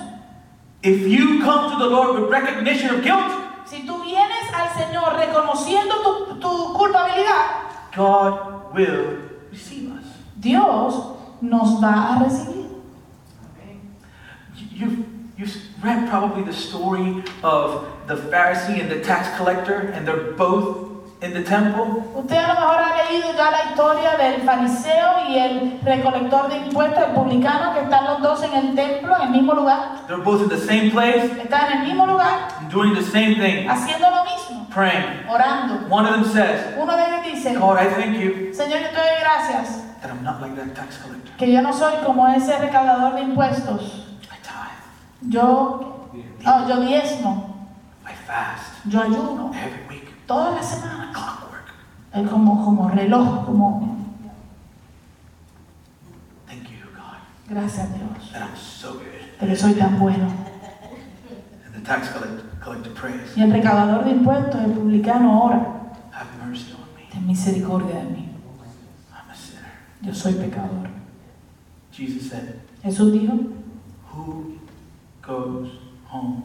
If you come to the Lord with recognition of guilt, Si tú vienes al Señor reconociendo tu, tu culpabilidad, God will receive us. Dios nos va a recibir. You've read probably the story of the Pharisee and the tax collector, and they're both in the temple. Usted a lo mejor ha leído ya la historia del fariseo y el recolector de impuestos, el publicano, que están los dos en el templo, en el mismo lugar. They're both in the same place, Están en el mismo lugar, doing the same thing, haciendo lo mismo, praying. orando. One of them says, Uno de ellos dice, God, I thank you Señor, yo te doy gracias, that I'm not like that tax collector. que yo no soy como ese recaudador de impuestos. Yo, oh, yo diezmo, I fast yo ayuno, every week. todas las semanas. Clockwork. Es como, como reloj, como Thank you, God, gracias Dios, that I'm so good. que soy tan bueno. And the tax collector, collector prays, Y el recaudador de impuestos, el publicano, ora. Have mercy misericordia de mí. I'm a sinner. Yo soy pecador. Jesus said, Jesús dijo, Who goes home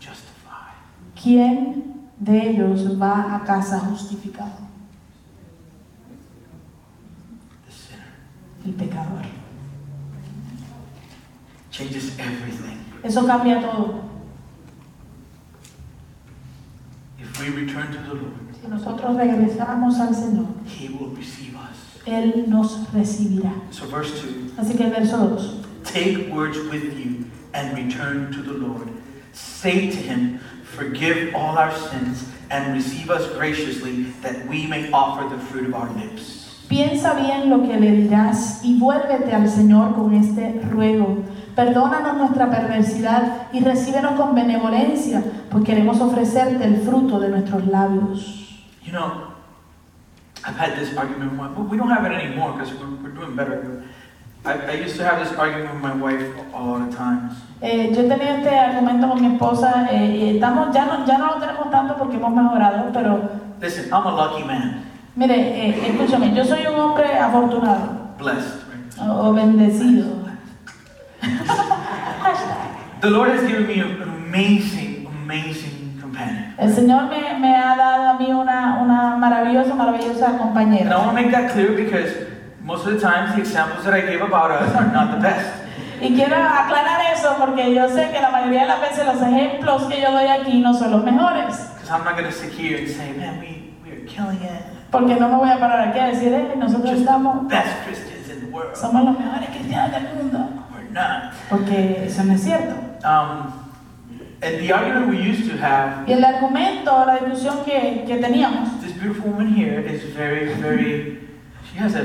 justified? ¿quién de ellos va a casa justificado? The sinner. El pecador. Changes everything. Eso cambia todo. If we return to the Lord, Si nosotros regresamos al Señor, He will receive us. Él nos recibirá. So, verse 2 Así que el verso 2. Take words with you and return to the Lord. Say to Him, Forgive all our sins and receive us graciously, that we may offer the fruit of our lips. Piensa bien lo que le dirás y vuélvete al Señor con este ruego. Perdónanos nuestra perversidad y recíbenos con benevolencia, pues queremos ofrecerte el fruto de nuestros labios. You know, I've had this argument with my well, we don't have it anymore because we're, we're doing better. I, I used to have this argument with my wife a lot of times. Eh, yo he tenido este argumento con mi esposa, eh, y estamos, ya, no, ya no lo tenemos tanto porque hemos mejorado, pero Listen, I'm a lucky man, mire, eh, escúchame, yo soy un hombre afortunado blessed. Right? o, o bendecido. The Lord has given me an amazing, amazing companion. El Señor me, me ha dado a mí una, una maravillosa, maravillosa And I compañera. want to make that clear because most of the times the examples that I give about us are not the best. Y quiero aclarar eso porque yo sé que la mayoría de las veces los ejemplos que yo doy aquí no son los mejores. Because I'm not going to sit here and say, man, we, we are killing it. Porque no me voy a parar aquí a decir, eh, nosotros Just estamos, best Christians in the world. somos los mejores cristianos del mundo. We're not. Porque eso no es cierto. Um, and the argument we used to have, Y el argumento, la discusión que, que teníamos, this beautiful woman here is very, very, she has a.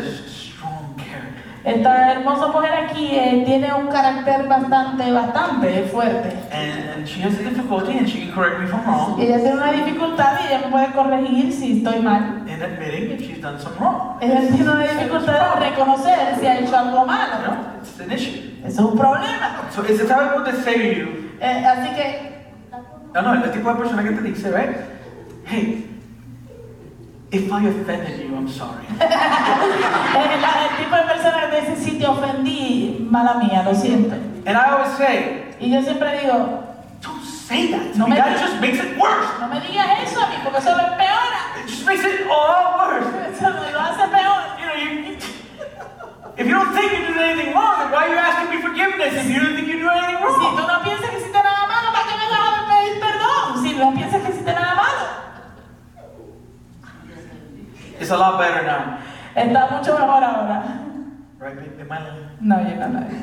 esta hermosa mujer aquí eh, tiene un carácter bastante, bastante fuerte. And, and she has a difficulty, and she can correct me if I'm Y wrong, ella tiene una dificultad y ella me puede corregir si estoy mal. in admitting if she's done something wrong. Ella tiene una dificultad de reconocer si ha hecho algo malo, ¿no? it's an issue. Es un problema. So it's the type of people that say to you, Eh, así que, no, no, el tipo de persona que te dice, right? Hey, if I offended you, I'm sorry. el tipo de persona que dice, si te ofendí, mala mía, lo siento. And I always say, Y yo siempre digo, don't say that No me. That just makes it worse. no me digas eso a mí, porque eso lo empeora. It just makes it all worse. Eso lo hace peor. You know, you, if you don't think you did anything wrong, then why are you asking me forgiveness if you don't think you do anything Si wrong? tú no piensas que hiciste nada malo, ¿para qué me vas a pedir perdón? Si no piensas que hiciste nada malo. It's a lot better now. Está mucho mejor ahora. Right, babe? Am I lying? No, yo no la vi.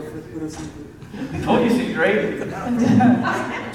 I told you she's great.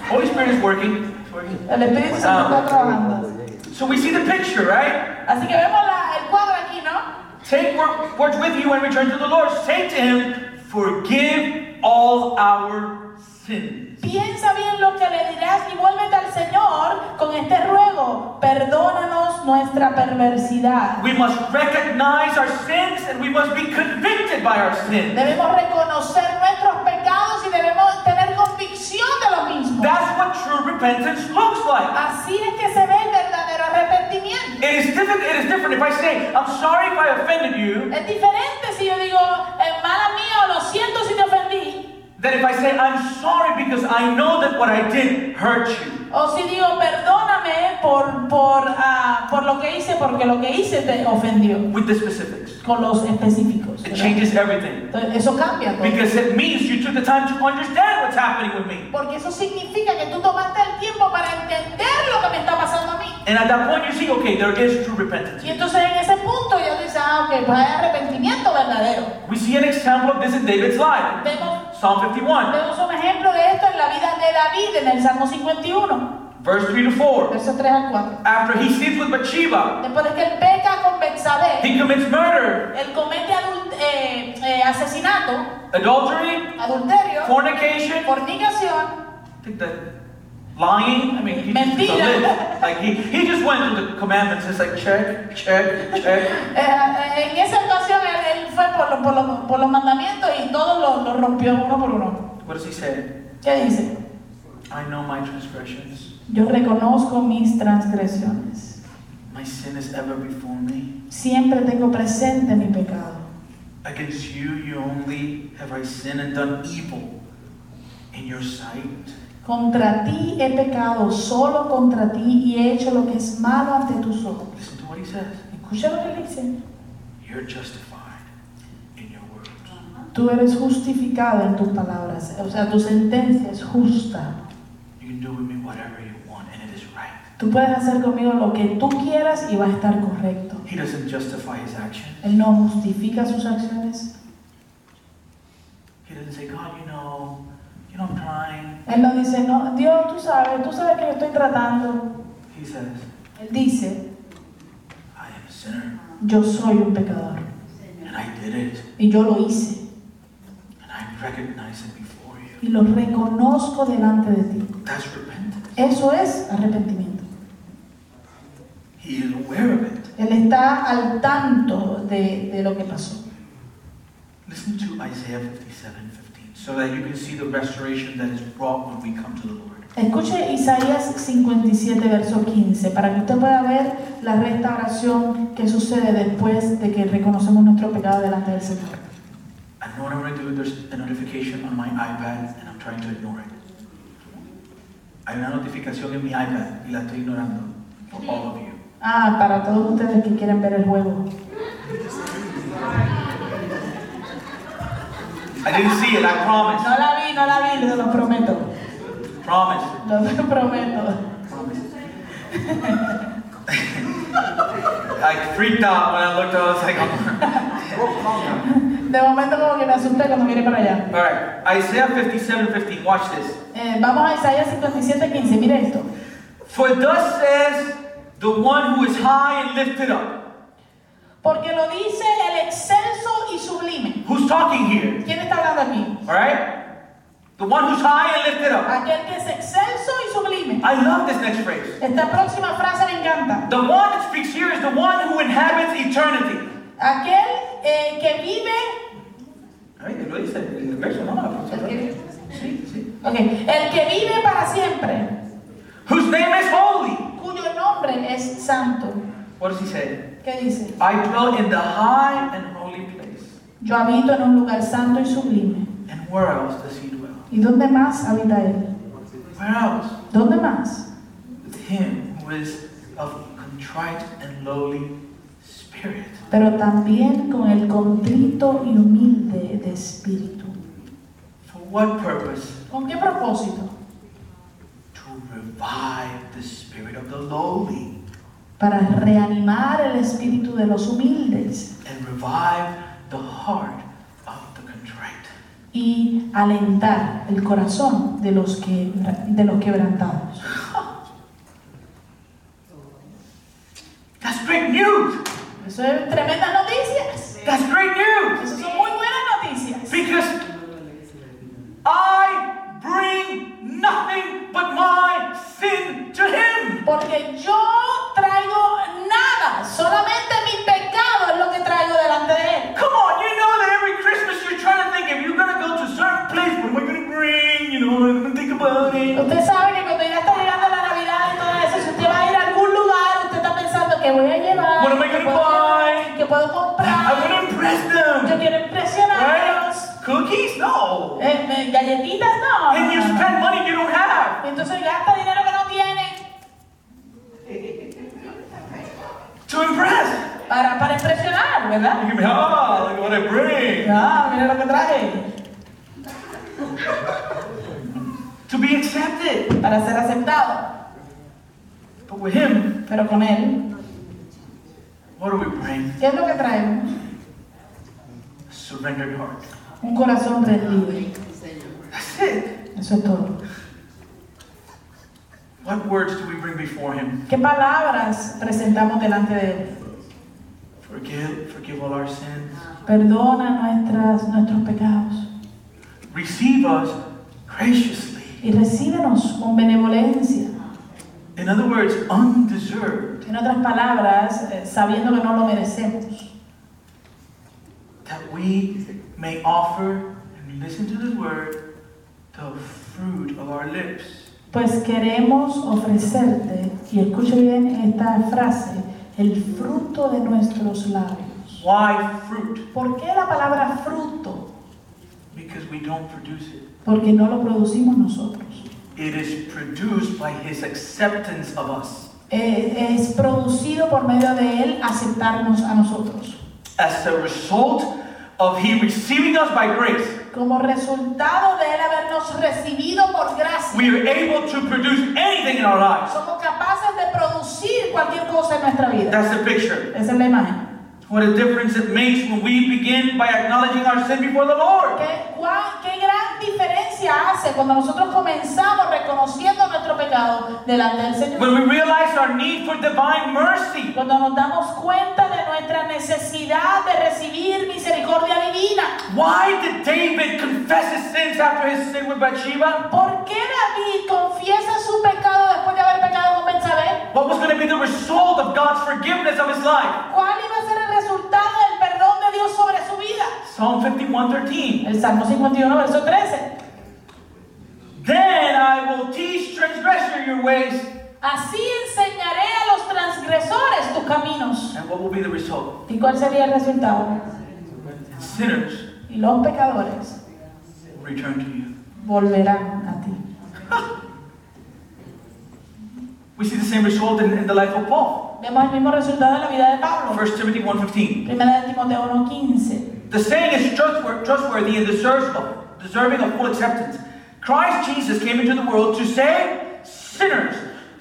Holy Spirit is working. It's working. El Espíritu Santo um, está trabajando. So we see the picture, right? Así que vemos la- el cuadro aquí, ¿no? Take words with you and return to the Lord. Say to him, Forgive all our Piensa bien lo que le dirás y vuélvete al Señor con este ruego. Perdónanos nuestra perversidad. We must recognize our sins and we must be convicted by our sins. Debemos reconocer nuestros pecados y debemos tener convicción de lo mismo. That's what true repentance looks like. Así es que se ve el verdadero arrepentimiento. It is different. It is different if I say, "I'm sorry if I offended you," Es diferente si yo digo, eh, mala mía lo siento si te ofendí. Than if I say, "I'm sorry because I know that what I did hurt you." O si digo, perdóname por, por, ah, por lo que hice, porque lo que hice te ofendió. With the specifics, Con los específicos. it ¿verdad? changes everything Entonces, eso cambia todo. because it means you took the time to understand what's happening with me. Porque eso significa que tú tomaste el tiempo para entender lo que me está pasando a mí. And at that point, you see, okay, there is true repentance. Y entonces en ese punto ya dices, ah, ok, pues hay arrepentimiento verdadero. We see an example of this in David's life, Vemos, Psalm 51, vemos un ejemplo de esto en la vida de David en el Salmo 51, verse 3 to 4. versos 3 al 4. After he sins with Bathsheba, Después de que él peca con Betsabé, he commits murder, él comete eh, eh, asesinato, adultery, adulterio, fornication, fornicación, I think that lying. I mean, he just, Mentira. list. like he, he just went through the commandments. It's like check, check, check. Eh, eh, en esa ocasión él, él fue por, lo- por, lo- por los mandamientos y rompió uno por uno. What does he say? ¿Qué dice? I know my transgressions. Yo reconozco mis transgresiones. My sin is ever before me. Siempre tengo presente mi pecado. Against you, you only have I sinned and done evil in your sight. Contra ti he pecado, solo contra ti, y he hecho lo que es malo ante tus ojos. Listen to what he says. Escucha lo que dice. You're justified in your words. Tú eres justificado en tus palabras, o sea, tu sentencia es justa. You can do with me whatever you want, and it is right. Tú puedes hacer conmigo lo que tú quieras y va a estar correcto. He doesn't justify his action. Él no justifica sus acciones. He doesn't say, God, you know, you know, I'm trying. Él no dice, no, Dios, tú sabes, tú sabes que yo estoy tratando. He says, Él dice, I am a sinner, yo soy un pecador. and I did it, Y yo lo hice. and I recognize it before you. Y lo reconozco delante de ti. That's repentance. Eso es arrepentimiento. He is aware of it. Él está al tanto de, de lo que pasó. Listen to Isaiah 57 15, so that you can see the restoration that is brought when we come to the Lord. Escuche Isaías 57, verso 15, para que usted pueda ver la restauración que sucede después de que reconocemos nuestro pecado delante del Señor. And what I'm going to do, there's a notification on my iPad, and I'm trying to ignore it. Hay una notificación en mi iPad y la estoy ignorando for all of you. Ah, para todos ustedes que quieren ver el juego. I didn't see it, I promise. No la vi, no la vi, se lo prometo. Promise. Lo prometo. I freaked out when I looked, I was like, De momento como que me asusté cuando miré para allá. all right. Isaiah 57 15, watch this. Eh, vamos a Isaías 57, 15, mire esto. For thus says the one who is high and lifted up. Porque lo dice el excelso y sublime. Who's talking here? ¿Quién está hablando aquí? All right? The one who's high and lifted up. Aquel que es excelso y sublime. I love this next phrase. Esta próxima frase me encanta. The one that speaks here is the one who inhabits eternity. Aquel eh, que vive, Ay, lo dice el verso, no, el que, Sí, sí. ok, el que vive para siempre, Whose name is holy. cuyo nombre es santo. What does he say? ¿Qué dice? I dwell in the high and. Yo habito en un lugar santo y sublime. And where else does he dwell? ¿Y dónde más habita él? Where else? ¿Dónde más? With him who is of contrite and lowly spirit. Pero también con el contrito y humilde de espíritu. For what purpose? ¿Con qué propósito? To revive the spirit of the lowly Para reanimar el espíritu de los humildes and revive the heart of the contrite. y alentar el corazón de los, que, de los quebrantados. That's great news. Eso es tremendas noticias. That's great news. Eso son muy buenas noticias. Because I bring nothing but my sin to him. Porque yo traigo nada, solamente mi pecado es lo que traigo delante de Él. Come on, you know that every Christmas you're trying to think if you're gonna go to a certain place, what am I gonna bring? You know, I'm gonna think about it. Usted sabe que cuando ya está llegando la Navidad y todo eso, si usted va a ir a algún lugar, usted está pensando que voy a llevar, What am I gonna puedo, buy? que puedo I comprar. wanna impress Yo them. quiero impresionarlos. Right? Cookies? No. Eh, galletitas no. And you spend money you don't have. Entonces gasta dinero que no tiene To impress. para, para impresionar, ¿verdad? Oh, look at what I bring. Ah, mira lo que traje. To be accepted. Para ser aceptado. But with him, Pero con Él, what do we bring? ¿qué es lo que traemos? Surrendered heart. Un corazón rendido. Eso es todo. What words do we bring before him? ¿Qué palabras presentamos delante de Él? Forgive, forgive all our sins. Perdona nuestras, nuestros pecados Receive us graciously. y recíbenos con benevolencia. In other words, undeserved. En otras palabras, eh, sabiendo que no lo merecemos. That we may offer, and listen to this word, the fruit of our lips. Pues queremos ofrecerte, y escuche bien esta frase, el fruto de nuestros labios. Why fruit? ¿Por qué la palabra fruto? Because we don't produce it. Porque no lo producimos nosotros. It is produced by His acceptance of us. Eh, es producido por medio de Él aceptarnos a nosotros. As a result of He receiving us by grace, Como resultado de Él habernos recibido por gracia, we are able to produce anything in our lives. somos capaces de producir cualquier cosa en nuestra vida. That's the picture. Esa es la imagen. What a difference it makes when we begin by acknowledging our sin before the Lord. ¿Qué, cuán- qué gran diferencia hace cuando nosotros comenzamos reconociendo nuestro pecado delante del Señor? When we realize our need for divine mercy. Cuando nos damos cuenta de nuestra necesidad de recibir misericordia divina. Why did David confess his sins after his sin with Bathsheba? ¿Por qué David confiesa su pecado después de haber pecado con Betsabé? What was going to be the result of God's forgiveness of his life? ¿Cuál iba a ser el resultado del perdón de Dios sobre su vida? Psalm 51:13. El Salmo 51, verso 13. Then I will teach transgressor your ways. Así enseñaré a los transgresores tus caminos. And what will be the result? ¿Y cuál sería el resultado? Sinners Y los pecadores return to you. volverán a ti. We see the same result in, in the life of Paul. Vemos el mismo resultado en la vida de Pablo. 1 Timothy 1:15. Primera de Timoteo 1.15. The saying is trustwor- trustworthy and deserves of, deserving of full acceptance. Christ Jesus came into the world to save sinners,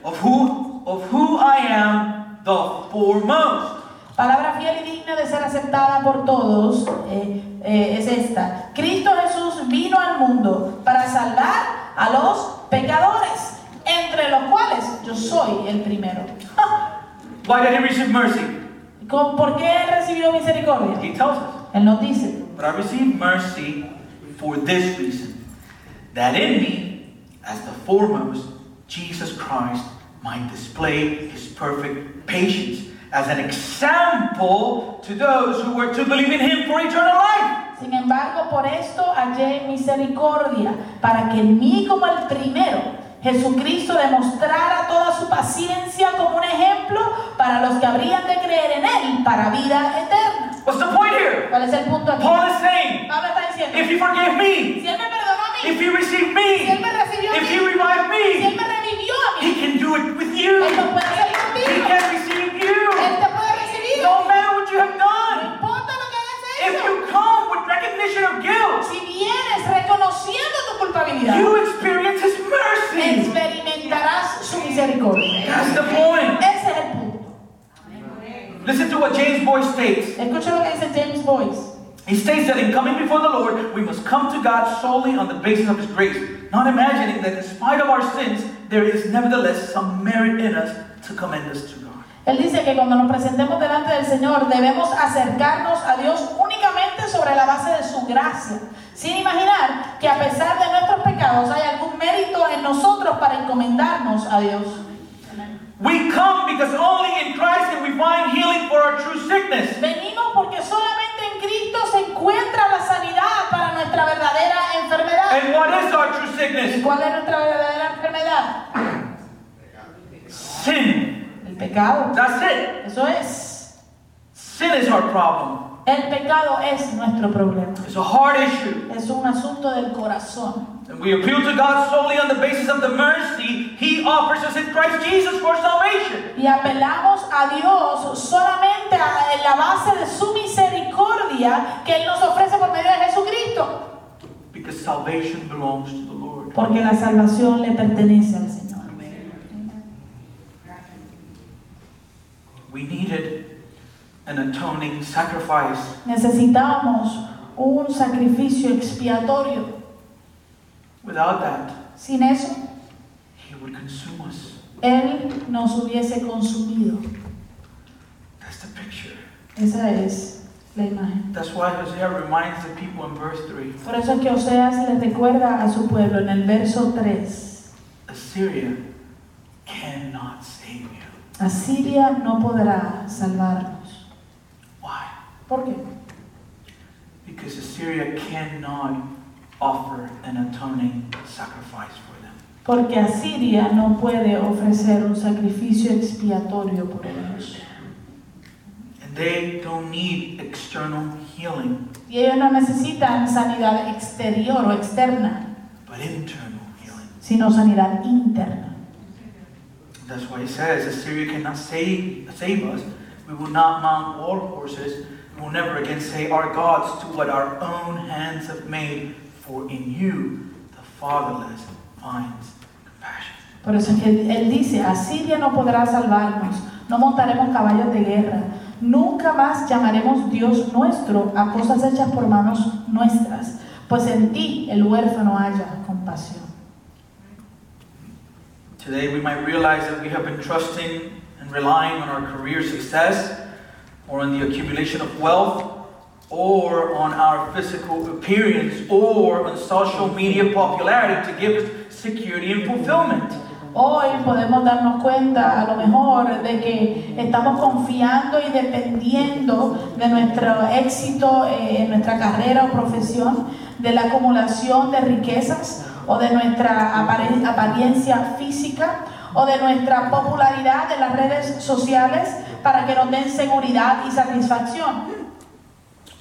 of who, of who I am the foremost. Palabra fiel y digna de ser aceptada por todos eh, eh, es esta. Cristo Jesús vino al mundo para salvar a los pecadores, entre los cuales yo soy el primero. Why did he receive mercy? ¿Con- ¿Por qué él recibió misericordia? He tells us. Él nos dice, But I received mercy for this reason that in me, as the foremost, Jesus Christ might display his perfect patience as an example to those who were to believe in him for eternal life. Sin embargo, por esto hallé misericordia, para que en mí como el primero, Jesucristo demostrara toda su paciencia como un ejemplo para los que habrían de creer en Él para vida eterna. What's the point here? ¿Cuál es el punto aquí? Paul is saying, Pablo está diciendo, if he forgave me, si Él me perdonó a mí, if he received me, Él me recibió a if he revived me, he can do it with you. He can receive you. te puede recibir. No matter what you have done. importa lo que hayas If you come with recognition of guilt, Si vienes reconociendo tu culpabilidad, you experience His mercy. experimentarás su misericordia. That's the point. Ese es el punto. Listen to what James Boyce states. Escucha lo que dice James Boyce. He states that in coming before the Lord, we must come to God solely on the basis of His grace, not imagining that in spite of our sins, there is nevertheless some merit in us to commend us to God. Él dice que cuando nos presentemos delante del Señor debemos acercarnos a Dios únicamente sobre la base de su gracia, sin imaginar que a pesar de nuestros pecados hay algún mérito en nosotros para encomendarnos a Dios. We come because only in Christ can we find healing for our true sickness. Venimos porque solamente en Cristo se encuentra la sanidad para nuestra verdadera enfermedad. And what is our true ¿Y sickness? cuál es nuestra verdadera enfermedad? Sin. El pecado. That's it. Eso es. Sin is our problem. El pecado es nuestro problema. It's a hard issue. Es un asunto del corazón. And we appeal to God solely on the basis of the mercy He offers us in Christ Jesus for salvation. Y apelamos a Dios solamente a- en la base de su misericordia que Él nos ofrece por medio de Jesucristo. Because salvation belongs to the Lord. Porque la salvación le pertenece al Señor. We needed an atoning sacrifice. Necesitamos un sacrificio expiatorio. Without that, Sin eso, He would consume us. Él nos hubiese consumido. That's the picture. Esa es la imagen. That's why Hosea reminds the people in verse 3 Por eso es que Oseas le recuerda a su pueblo en el verso 3. Assyria cannot save you. Asiria no podrá salvarnos. Why? ¿Por qué? Because Assyria cannot offer an atoning sacrifice for them. Porque Asiria no puede ofrecer un sacrificio expiatorio por ellos. They don't need external healing, Y ellos no necesitan sanidad exterior o externa, but internal healing. sino sanidad interna. That's why it says Assyria cannot save, save us. We will not mount war horses. We will never again say our gods to what our own hands have made. For in you the fatherless finds compassion. Por eso es que él dice, Asiria no podrá salvarnos, no montaremos caballos de guerra, nunca más llamaremos Dios nuestro a cosas hechas por manos nuestras, pues en ti el huérfano haya compasión. Today we might realize that we have been trusting and relying on our career success or on the accumulation of wealth or on our physical appearance or on social media popularity to give us security and fulfillment. Hoy podemos darnos cuenta a lo mejor de que estamos confiando y dependiendo de nuestro éxito eh, en nuestra carrera o profesión, de la acumulación de riquezas o de nuestra apariencia física o de nuestra popularidad en las redes sociales para que nos den seguridad y satisfacción.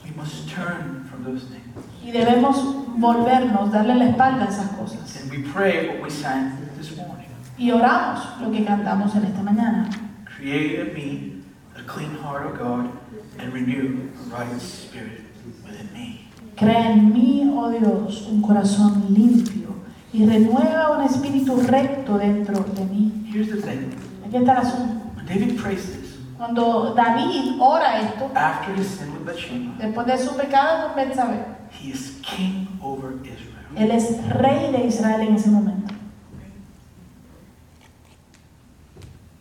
We must turn from those things. Y debemos volvernos, darle la espalda a esas cosas. And we pray what we sang this morning. Y oramos lo que cantamos en esta mañana. Create in me a clean heart, O God, and renew a right spirit within me. Crea en mí, oh Dios, un corazón limpio y renueva un espíritu recto dentro de mí. Here's the thing. Aquí está el asunto. When David prays this, Cuando David ora esto, after his sin with Bathsheba, después de su pecado con Betsabé, he is king over Israel. él es rey de Israel en ese momento.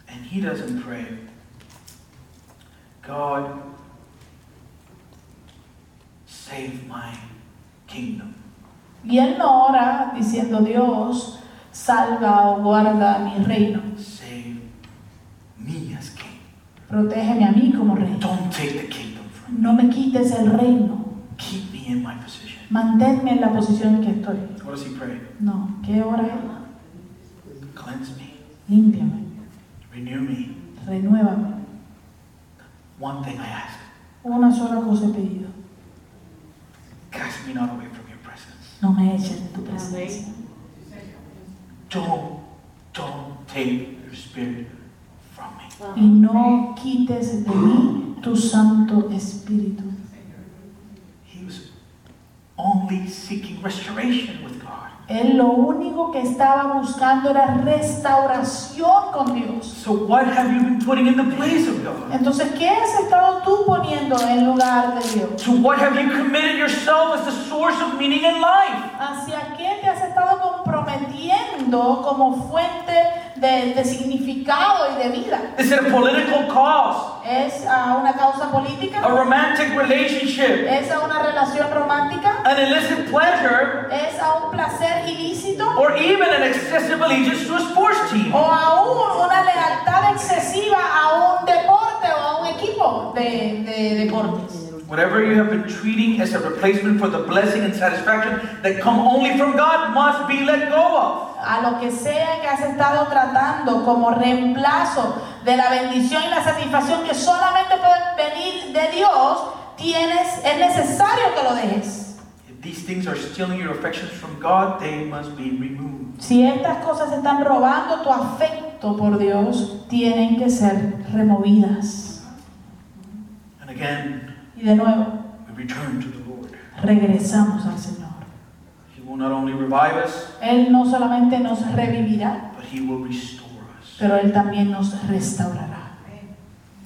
And he doesn't pray, God, save my kingdom. Y él no ora diciendo, Dios, salva o guarda mi reino. Save me as king. Protégeme a mí como rey. Don't take the kingdom from me. No me quites el reino. Keep me in my position. Manténme en la posición en que estoy. What does he pray? No, ¿qué ora él? Cleanse me, Límpiame, renew me. renuévame. One thing I ask, Una sola cosa he pedido. cast me not away from your presence. No me eches de tu presencia. Don't, don't take your spirit from me. Y no quites de mí tu Santo Espíritu. He was only seeking restoration with. Él lo único que estaba buscando era restauración con Dios. So what have you been putting in the place of God? Entonces, ¿qué has estado tú poniendo en lugar de Dios? To what have you committed yourself as the source of meaning in life? ¿Hacia qué te has comprometiendo como fuente de, de significado y de vida? Is it a political cause? ¿Es a una causa A política? romantic relationship? ¿Es a una relación romántica? An illicit pleasure? ¿Es a un placer ilícito? Or even an excessive allegiance to a sports team? ¿O aún una lealtad excesiva a un deporte o a un equipo de, de deportes? Whatever you have been treating as a replacement for the blessing and satisfaction that come only from God must be let go of. A lo que sea que has estado tratando como reemplazo de la bendición y la satisfacción que solamente pueden venir de Dios, tienes, es necesario que lo dejes. If these things are stealing your affections from God, they must be removed. Si estas cosas están robando tu afecto por Dios, tienen que ser removidas. And again, Y de nuevo, regresamos al Señor. He will not only revive us, Él no solamente nos revivirá, pero Él también nos restaurará.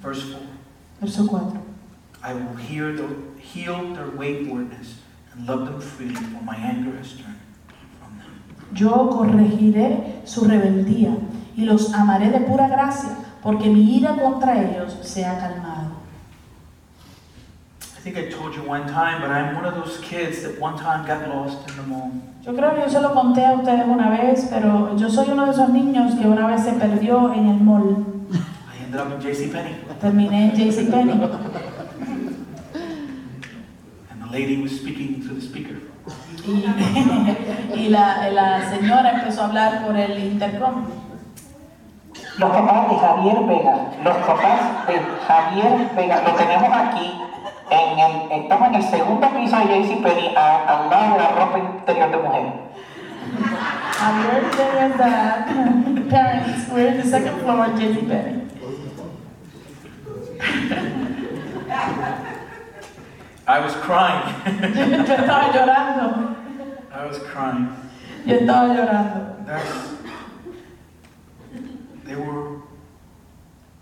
Verse 4 Verso 4. I will hear the, heal their waywardness and love them freely, for my anger has turned from them. Yo corregiré su rebeldía y los amaré de pura gracia, porque mi ira contra ellos se ha calmado. I think I told you one time, but I'm one of those kids that one time got lost in the mall. Yo creo que yo se lo conté a ustedes una vez, pero yo soy uno de esos niños que una vez se perdió en el mall. I ended up in JCPenney, Terminé en JCPenney and the lady was speaking to the speaker. Y, y la, la señora empezó a hablar por el intercom. Los papás de Javier Vega, los papás de Javier Vega, lo tenemos aquí, en el, estamos en el segundo piso de JCPenney, a- al lado de la ropa interior de mujer. Javier Vega's parents were in the second floor at JCPenney. I was crying. Yo estaba llorando. I was crying. Yo estaba llorando. That's, they were,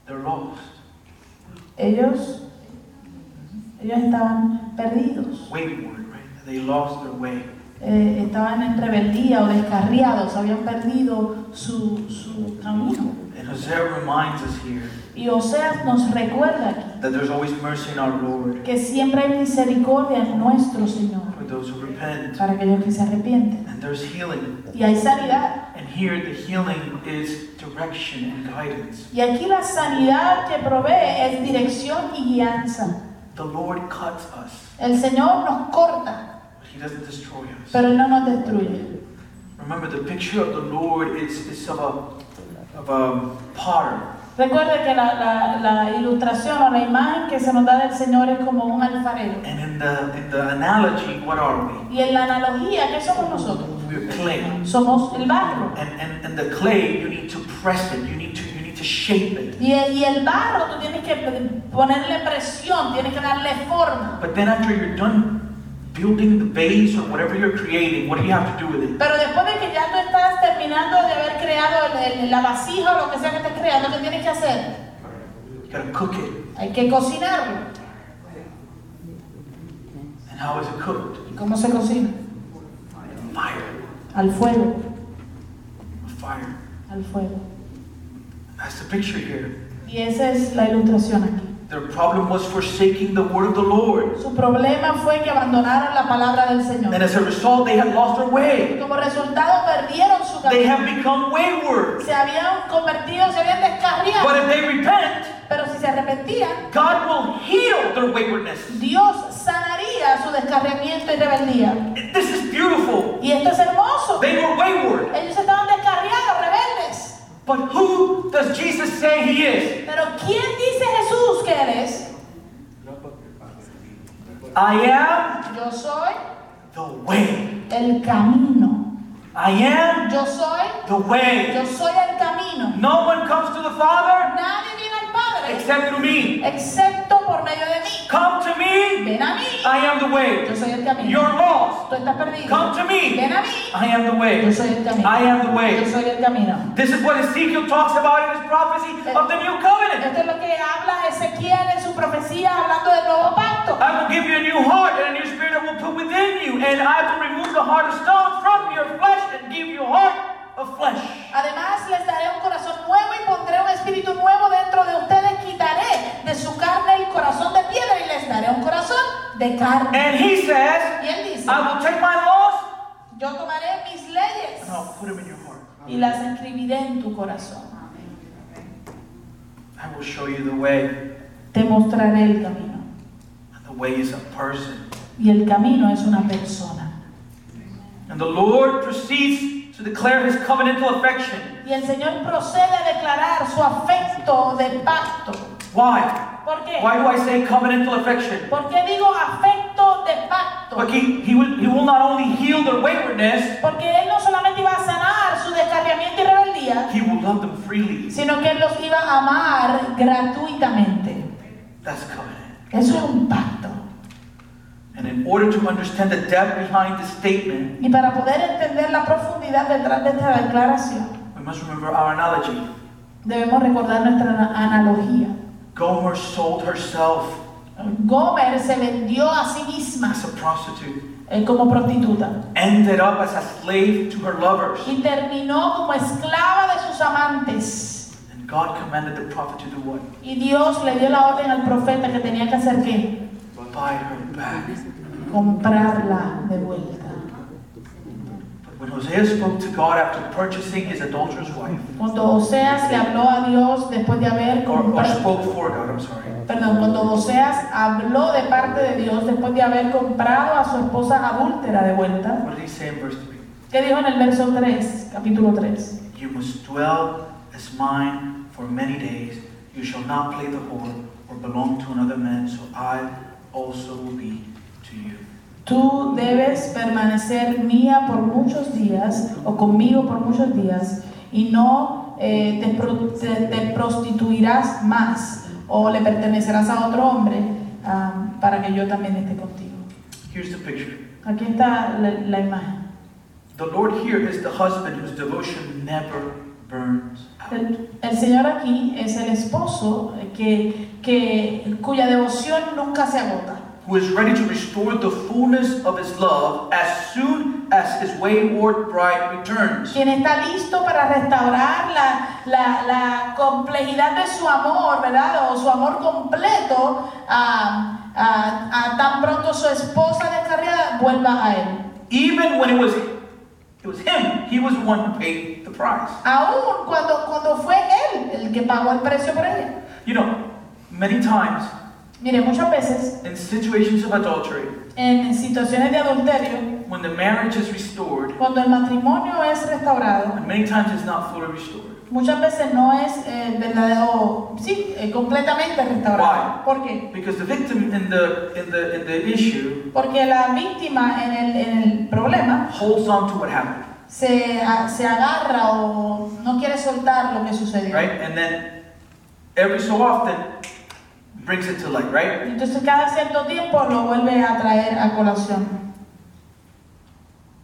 they're lost. Ellos, ellos estaban perdidos. Wayward, right? They lost their way. Eh, estaban en rebeldía o descarriados, habían perdido su, su camino. And Hosea reminds us here Y Oseas nos recuerda aquí that there's always mercy in our Lord que siempre hay misericordia en nuestro Señor for those who repent. para aquellos que se arrepienten. And there's healing. Y hay sanidad. And here the healing is direction and guidance. Y aquí la sanidad que provee es dirección y guianza. The Lord cuts us, El Señor nos corta, but He doesn't destroy us. pero Él no nos destruye. Remember, the picture of the Lord is, is of a of a potter, Recuerde que la, la- la ilustración o la imagen que se nos da del Señor es como un alfarero. and in the in the analogy, what are we? Y en la analogía, ¿qué somos nosotros? We're clay. Somos el barro. And, and and the clay, you need to press it. You need to to shape it. Y, y el barro tú tienes que ponerle presión, tienes que darle forma. But then after you're done building the vase or whatever you're creating, what do you have to do with it? Pero después de que ya tú estás terminando de haber creado el- el- la vasija o lo que sea que estés creando, ¿qué tienes que hacer? You gotta cook it. Hay que cocinarlo. And how is it cooked? ¿Y cómo se cocina? Fire. Al fuego, Fire. al fuego. That's the picture here. Y esa es la ilustración aquí. Their problem was forsaking the word of the Lord. Su problema fue que abandonaron la palabra del Señor. And as a result, they had lost their Y way. como resultado perdieron su They camino. have become wayward. Se habían convertido, se habían But descarriado. if they repent, Pero si se arrepentían, God will heal their waywardness. Dios sanaría su descarriamiento y rebeldía. This is beautiful. Y esto es hermoso. They were wayward. Ellos estaban descarriados. But who does Jesus say he is? Pero ¿quién dice Jesús que Él es? I am Yo soy the way. el camino. I am Yo soy, the way. yo soy el camino. No one comes to the Father Nadie al Padre except through me. excepto por medio de mí. Come to me. Ven a mí. I am the way. Yo soy el camino. You're lost. Tú estás perdido. Come to me. Ven a mí. I am the way. Yo soy el camino. I am the way. Yo soy el camino. This is what Ezekiel talks about in his prophecy of the new covenant. Esto es lo que habla Ezequiel en su profecía hablando del nuevo pacto. I will give you a new heart and a new spirit I will put within you, and I will remove the heart of stone from your flesh and give you a heart of flesh. Además les daré un corazón nuevo y pondré un espíritu nuevo dentro de ustedes. Quitaré de su carne el corazón de piedra y les daré un corazón de carne. And he says, Y él dice, I will take my laws yo tomaré mis leyes and I'll put them in your heart. y las escribiré en tu corazón. I will show you the way. Te mostraré el camino. And the way is a person. Y el camino es una persona. And the Lord proceeds to declare his covenantal affection. Y el Señor procede a declarar su afecto de pacto. Why? ¿Por qué? Why do I say covenantal affection? ¿Por qué digo afecto de pacto? But he, he, will, he will not only heal their waywardness, Porque Él no solamente iba a sanar su descarriamiento y rebeldía, he will love them freely. sino que Él los iba a amar gratuitamente. That's covenant. Eso es un pacto. And in order to understand the depth behind this statement, Y para poder entender la profundidad detrás de esta declaración, we must remember our analogy. debemos recordar nuestra ana- analogía. Gomer sold herself Gomer se vendió a sí misma as a prostitute, eh, como prostituta ended up as a slave to her lovers. y terminó como esclava de sus amantes. And God commanded the prophet to do what? Y Dios le dio la orden al profeta que tenía que hacer qué? Buy her back. Comprarla de vuelta. But when Hosea spoke to God after purchasing his adulterous wife, Cuando Oseas le habló a Dios después de haber comprado, spoke for God, I'm sorry, perdón, cuando Oseas habló de parte de Dios después de haber comprado a su esposa adúltera de vuelta, what did he say in verse 3? ¿qué dijo en el verso 3, capítulo 3? You must dwell as mine for many days. You shall not play the whore or belong to another man, so I also will be. Tú debes permanecer mía por muchos días o conmigo por muchos días y no eh, te, pro- te- te prostituirás más o le pertenecerás a otro hombre para que yo también esté contigo. Here's the picture. Aquí está la, la imagen. The Lord here is the husband whose devotion never burns out. El, el Señor aquí es el esposo que, que, cuya devoción nunca se agota. Who is ready to restore the fullness of his love as soon as his wayward bride returns. quien está listo para restaurar la, la, la complejidad de su amor, ¿verdad? O su amor completo a, a- a tan pronto su esposa descarriada vuelva a él. Even when it was it was him, he was the one who paid the price. Aún cuando, cuando fue él el que pagó el precio por ella. You know, many times Mire, muchas veces in situations of adultery, en situaciones de adulterio, when the marriage is restored, cuando el matrimonio es restaurado, and many times it's not fully restored. muchas veces no es eh, verdadero, sí, eh, completamente restaurado. Why? ¿Por qué? Because the victim in the in the in the issue Porque la víctima en el, en el problema holds on to what happened, se, a- se agarra o no quiere soltar lo que sucedió. right? And then every so often brings it to light, right? Entonces cada cierto tiempo lo vuelve a traer a colación.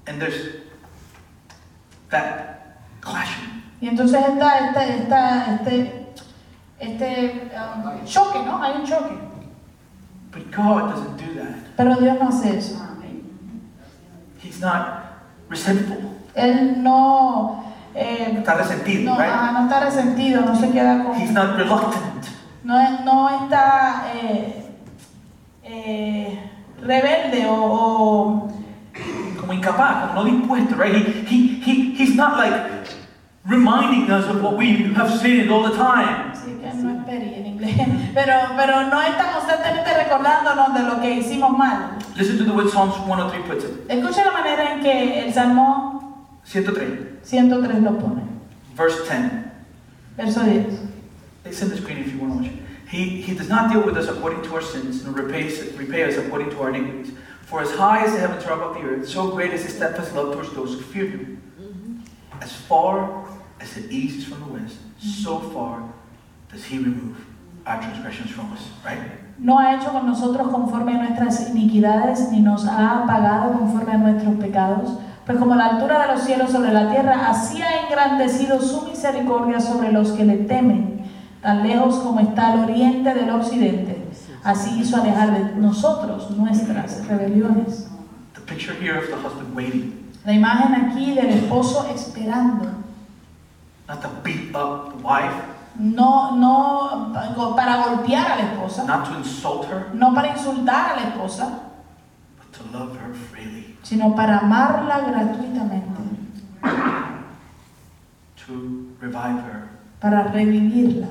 And there's that clashing. Y entonces está este, está este, este um, choque, ¿no? Hay un choque. But God doesn't do that. Pero Dios no hace eso. He's not resentful. Él no, eh, Está resentido, no, right? ah, no está resentido, no se queda con... He's not reluctant. No, no está eh, eh, rebelde o, o Como incapaz, como no dispuesto, right? He, he, he, he's not like reminding us of what we have sinned all the time. Sí, que no es peri en inglés. Pero, pero no está constantemente recordándonos de lo que hicimos mal. Listen to the way Psalms 103 puts it. Escucha la manera en que el Salmo 103, 103 lo pone. verse 10. Verso 10. It's in the screen if you want to watch it. He, he does not deal with us according to our sins, nor repays, repay us according to our iniquities. For as high as the heavens are above the earth, so great is his steadfast love towards those who fear him. As far as the east is from the west, so far does he remove our transgressions from us, right? No ha hecho con nosotros conforme a nuestras iniquidades, ni nos ha pagado conforme a nuestros pecados. Pues como la altura de los cielos sobre la tierra, así ha engrandecido su misericordia sobre los que le temen, tan lejos como está el oriente del occidente. Así hizo alejar de nosotros nuestras rebeliones. The picture here of the husband waiting, La imagen aquí del esposo esperando, not to beat up the wife, no, no para golpear a la esposa, not to insult her, no para insultar a la esposa, but to love her freely, sino para amarla gratuitamente, to revive her, para revivirla.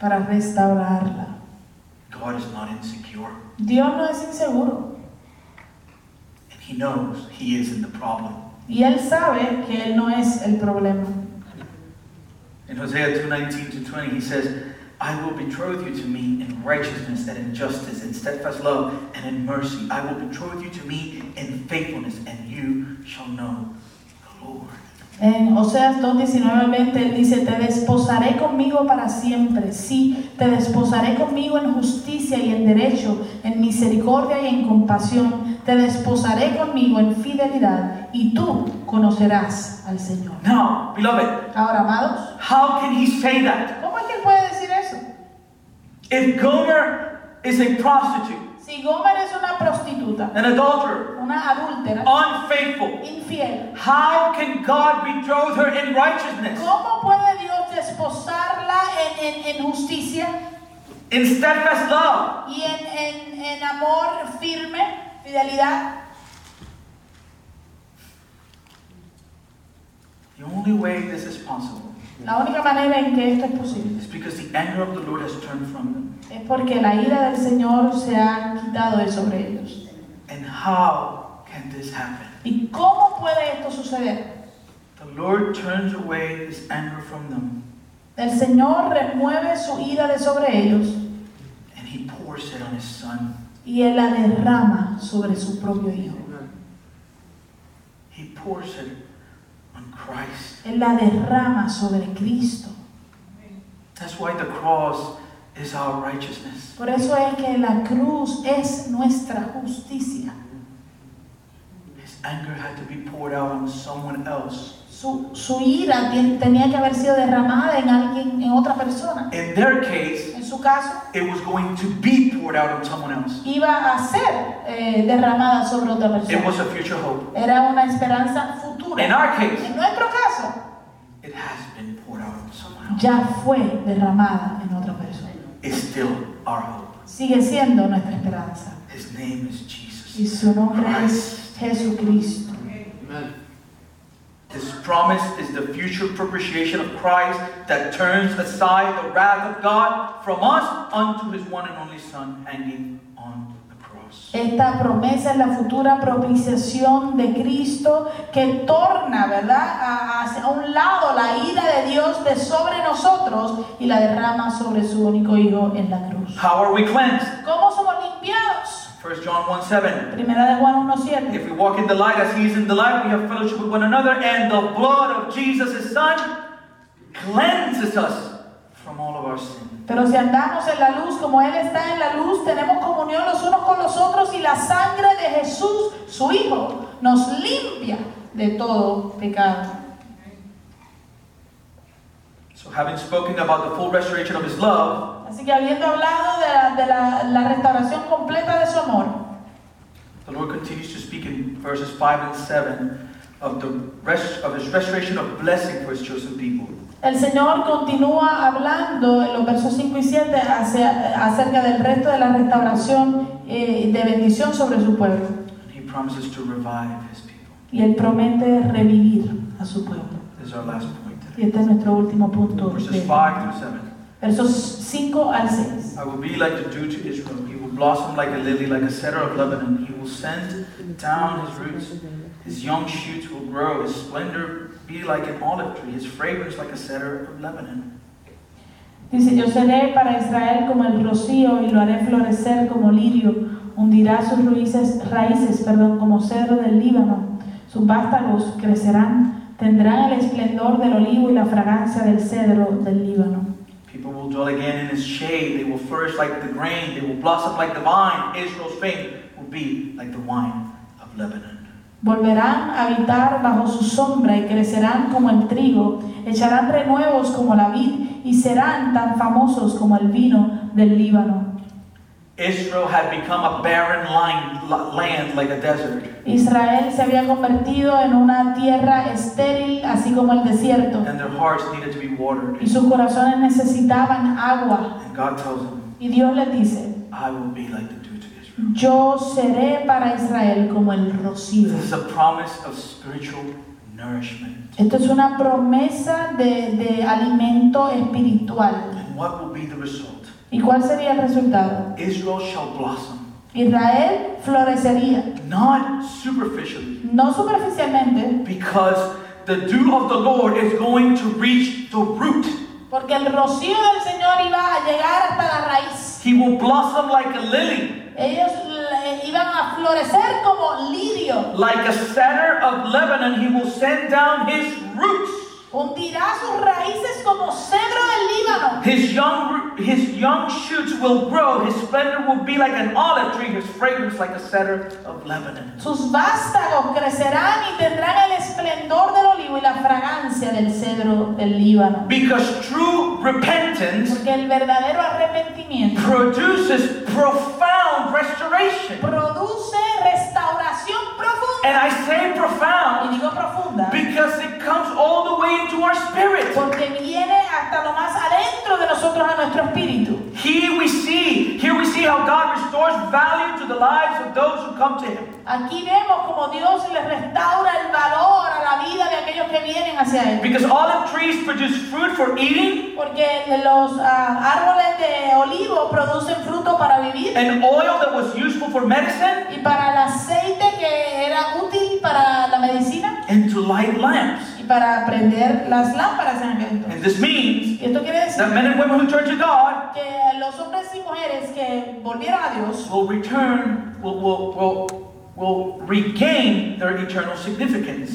Para restaurarla. God is not insecure, Dios no es inseguro and He knows He is in the problem. y Él sabe que Él no es el problema. In Hosea 2:19 to 20, He says, "I will betroth you to me in righteousness and in justice, in steadfast love and in mercy. I will betroth you to me in faithfulness, and you shall know the Lord." En Oseas 2, 19 al 20, Él dice, te desposaré conmigo para siempre. Sí, te desposaré conmigo en justicia y en derecho, en misericordia y en compasión. Te desposaré conmigo en fidelidad y tú conocerás al Señor. Now, beloved, Ahora, amados, how can He say that? ¿cómo es que Él puede decir eso? If Gomer is a prostitute, Si Gomer es una prostituta, an adulterer, una adúltera, unfaithful, infiel, how can God betroth her in righteousness, ¿cómo puede Dios desposarla en, en- en justicia in steadfast love? y en, en- en amor firme, fidelidad? The only way this is possible La única manera en que esto es posible is because the anger of the Lord has turned from them. Es porque la ira del Señor se ha quitado de sobre ellos. And how can this happen? ¿Y cómo puede esto suceder? The Lord turns away his anger from them El Señor remueve su ira de sobre ellos and he pours it on his son. y Él la derrama sobre su propio Hijo. He pours it on Christ. Él la derrama sobre Cristo. That's why the cross is our righteousness. Por eso es que la cruz es nuestra justicia. His anger had to be poured out on someone else. Su, su ira tenía que haber sido derramada en alguien, en otra persona. In their case, En su caso, it was going to be poured out on someone else. iba a ser eh, derramada sobre otra It persona. was a future hope. Era una esperanza In futura. our case, En nuestro caso, it has been poured out on someone else. ya fue derramada en otra persona. It's still our hope. Sigue siendo nuestra esperanza. His name is Jesus. Y su nombre es Jesucristo. This promise is the future propitiation of Christ that turns aside the wrath of God from us unto his one and only Son hanging on the cross. Esta promesa es la futura propiciación de Cristo que torna, ¿verdad?, a- hacia un lado la ira de Dios de sobre nosotros y la derrama sobre su único Hijo en la cruz. How are we cleansed? ¿Cómo somos limpiados? 1 John 1 7. Primera de Juan 1.7. If we walk in the light as he is in the light, we have fellowship with one another, and the blood of Jesus, his Son, cleanses us from all of our sin. Pero si andamos en la luz como Él está en la luz, tenemos comunión los unos con los otros y la sangre de Jesús, su Hijo, nos limpia de todo pecado. So, having spoken about the full restoration of his love, Así que habiendo hablado de la, de la- la restauración completa de su amor, the Lord continues to speak in verses 5 and 7 of, the rest, of his restoration of blessing for his chosen people. El Señor continúa hablando en los versos 5 y 7 hacia- acerca del resto de la restauración eh, de bendición sobre su pueblo. And he promises to revive his people. Y Él promete revivir a su pueblo. This is our last point Y today. este es nuestro último punto. Verses de- 5 through 7. versos 5 al 6. I will be like the dew to Israel. He will blossom like a lily, like a cedar of Lebanon. He will send down his roots. His young shoots will grow. His splendor be like an olive tree. His fragrance like a cedar of Lebanon. Dice, yo seré para Israel como el rocío y lo haré florecer como lirio, hundirá sus raíces, raíces perdón, como cedro del Líbano, sus vástagos crecerán, tendrán el esplendor del olivo y la fragancia del cedro del Líbano. People will dwell again in his shade. They will flourish like the grain. They will blossom like the vine. Israel's fame will be like the wine of Lebanon. Volverán a habitar bajo su sombra y crecerán como el trigo, echarán renuevos como la vid y serán tan famosos como el vino del Líbano. Israel had become a barren line, land like a desert. Israel se había convertido en una tierra estéril, así como el desierto, And their hearts needed to be watered. y sus corazones necesitaban agua. And God tells them, Y Dios les dice, I will be like the. Yo seré para Israel como el rocío. This is a promise of spiritual nourishment. Esto es una promesa de, de alimento espiritual. And what will be the result? ¿Y cuál sería el resultado? Israel shall blossom, Israel florecería, not superficially, no superficialmente, because the dew of the Lord is going to reach the root. porque el rocío del Señor iba a llegar hasta la raíz. He will blossom like a lily, Ellos iban a florecer como lirio. like a cedar of Lebanon. He will send down his roots. Hundirá sus raíces como cedro del Líbano. His young, his young shoots will grow. His splendor will be like an olive tree. His fragrance like a cedar of Lebanon. Sus vástagos crecerán y tendrán el esplendor del olivo y la fragancia del cedro del Líbano. Because true repentance Porque el verdadero arrepentimiento produces profound restoration. produce restauración profunda. And I say Y profound digo profunda. because it comes all way into our spirit. Porque viene hasta lo más adentro de nosotros a nuestro espíritu. Here we see, here we see how God restores value to the lives of those who come to him. Aquí vemos como Dios le restaura el valor a la vida de aquellos que vienen hacia Él. Because olive trees produce fruit for eating Porque los ah, árboles de olivo producen fruto para vivir and oil that was useful for medicine y para el aceite que era útil para la medicina and to light lamps. Para prender las lámparas en entonces. And this means Y esto quiere decir that men and women who turn to God que los hombres y mujeres que volvieron a Dios will return, will, will, will, will regain their eternal significance.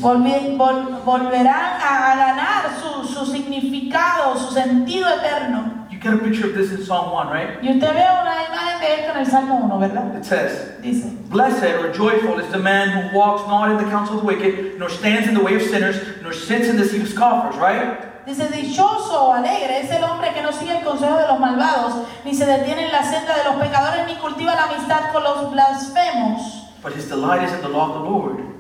vol- volverán a, a ganar su, su significado, su sentido eterno. Get a picture of this in Psalm 1, right? Y usted ve una imagen de esto en el Salmo 1, ¿verdad? It says, Dice, Blessed or joyful is the man who walks not in the counsel of the wicked, nor stands in the way of sinners, nor sits in the seat of scoffers, right? dice, dichoso o alegre es el hombre que no sigue el consejo de los malvados, ni se detiene en la senda de los pecadores, ni cultiva la amistad con los blasfemos, But his delight is in the law of the Lord.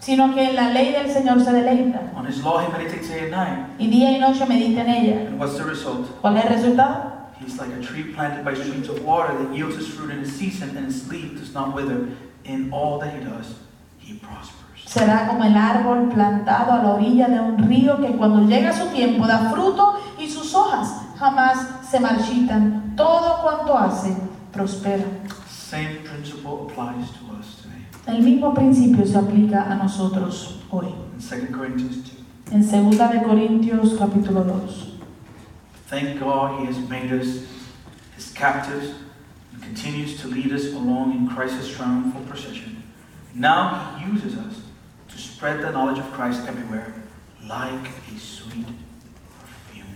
Sino que en la ley del Señor se deleita, On his law he meditates day and night. y día y noche medita en ella. And what's the result? ¿Cuál es el resultado? He's like a tree planted by streams of water that yields its fruit in its season, and its leaf does not wither. In all that he does, he prospers. Será como el árbol plantado a la orilla de un río que cuando llega su tiempo da fruto y sus hojas jamás se marchitan. Todo cuanto hace prospera. Same principle applies to. El mismo principio se aplica a nosotros hoy. In 2 Corinthians 2. En 2 de Corintios capítulo 2. Thank God he has made us his captives and continues to lead us along in Christ's triumphal procession. Now he uses us to spread the knowledge of Christ everywhere like a sweet perfume.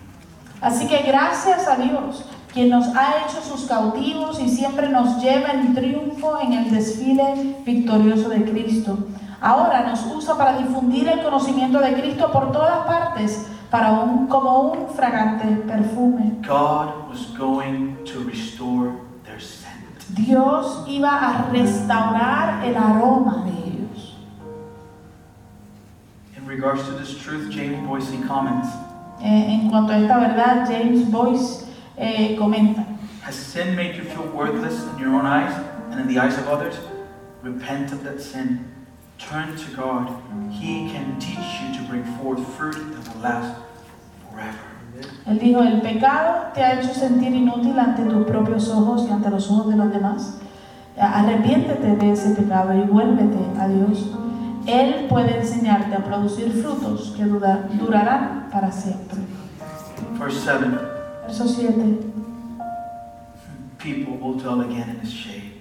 Así que gracias a Dios, quien nos ha hecho sus cautivos y siempre nos lleva en triunfo en el desfile victorioso de Cristo. Ahora nos usa para difundir el conocimiento de Cristo por todas partes, para un, como un fragante perfume. God was going to restore their scent. Dios iba a restaurar el aroma de ellos. In regards to this truth, James Boyce comments Eh, en cuanto a esta verdad, James Boyce eh, comenta, Has sin made you feel worthless in your own eyes and in the eyes of others? Repent of that sin. Turn to God. He can teach you to bring forth fruit that will last forever. Él dijo, el pecado te ha hecho sentir inútil ante tus propios ojos y ante los ojos de los demás. Arrepiéntete de ese pecado y vuélvete a Dios. Él puede enseñarte a producir frutos que dura- durarán para siempre. Verse 7 Verso 7. People will dwell again in his shade.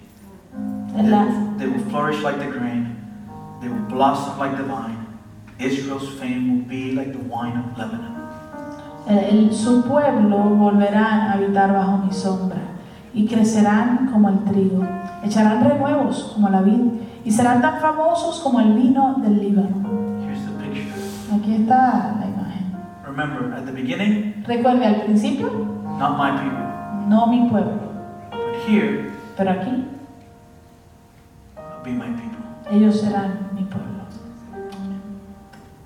They will, they will flourish like the grain, they will blossom like the vine. Israel's fame will be like the wine of Lebanon. el- su pueblo volverán a habitar bajo mi sombra y crecerán como el trigo. Echarán renuevos como la vid y serán tan famosos como el vino del Líbano. Aquí está. Remember, at the beginning, Recuerde al principio, not my people. no mi pueblo, But here, pero aquí will be my people. ellos serán mi pueblo.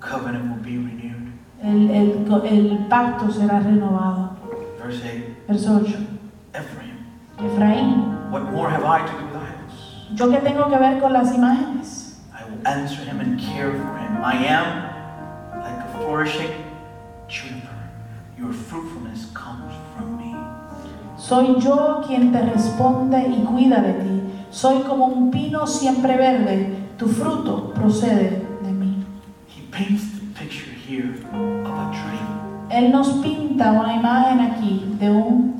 Covenant will be renewed. El, el- el pacto será renovado. Verse 8 Verso 8. Ephraim, Efraín, what more have I to do with idols? ¿yo qué tengo que ver con las imágenes? I will answer him and care for him. I am like a flourishing juniper. Your fruitfulness comes from me. Soy yo quien te responde y cuida de ti. Soy como un pino siempre verde. Tu fruto procede de mí. He paints the picture here of a tree. Él nos pinta una imagen aquí de un,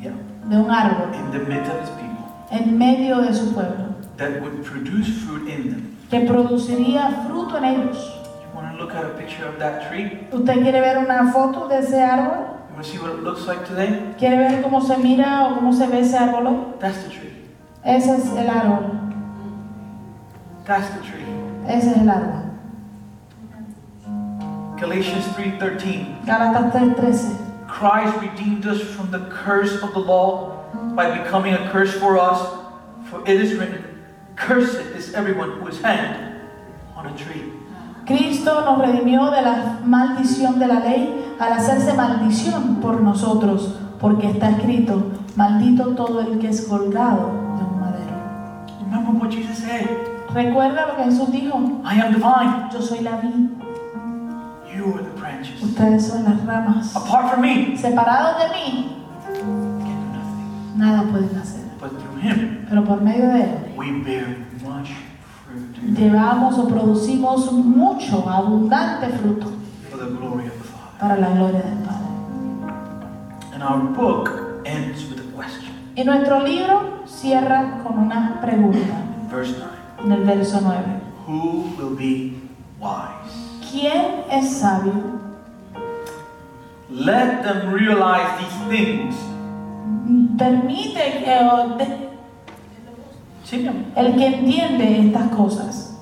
Yeah. de un árbol In the midst of his people en medio de su pueblo that would produce fruit in them. que produciría fruto en ellos. You want to look at a picture of that tree? ¿Usted quiere ver una foto de ese árbol? You want to see what it looks like today? ¿Quiere ver cómo se mira o cómo se ve ese árbol hoy? That's the tree. Ese es el árbol. That's the tree. Ese es el árbol. Galatians 3:13. Gálatas 3:13. Christ redeemed us from the curse of the law by becoming a curse for us. For it is written, Cursed is everyone who is hanged on a tree. Cristo nos redimió de la maldición de la ley al hacerse maldición por nosotros, porque está escrito, maldito todo el que es colgado de un madero. what Jesus said. Recuerda lo que Jesús dijo. I am the vine. Yo soy la vid, You are the branches. ustedes son las ramas. Apart from me, Separados de mí, you can do nothing. nada pueden hacer. But through him, Pero por medio de Él, we bear much llevamos o producimos mucho, abundante fruto para la gloria del Padre. And our book ends with a question. Y nuestro libro cierra con una pregunta Verse 9. en el verso 9. Who will be wise? ¿Quién es sabio? Let them realize these things. Permite que, Sí, mi amor. el que entiende estas cosas.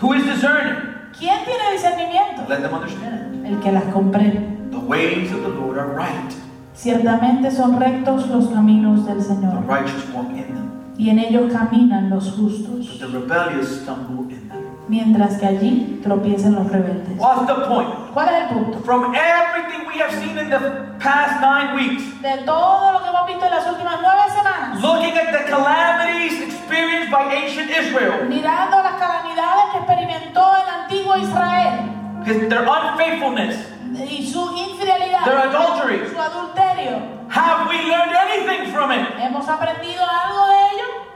Who is discerning? ¿Quién tiene discernimiento? Let them understand. El que las comprende. The ways of the Lord are right. Ciertamente son rectos los caminos del The Señor, righteous walk in them, y en ellos caminan los but justos, the rebellious stumble in them. Mientras que allí tropiezan los rebeldes. What's the point? ¿Cuál es el punto? From everything we have seen in the past nine weeks, De todo lo que hemos visto en las últimas nueve semanas, looking at the calamities experienced by ancient Israel, mirando las calamidades que experimentó el antiguo Israel his, their unfaithfulness, y su infidelidad, their adultery, su adulterio, have we learned anything from it? ¿hemos aprendido algo de ello?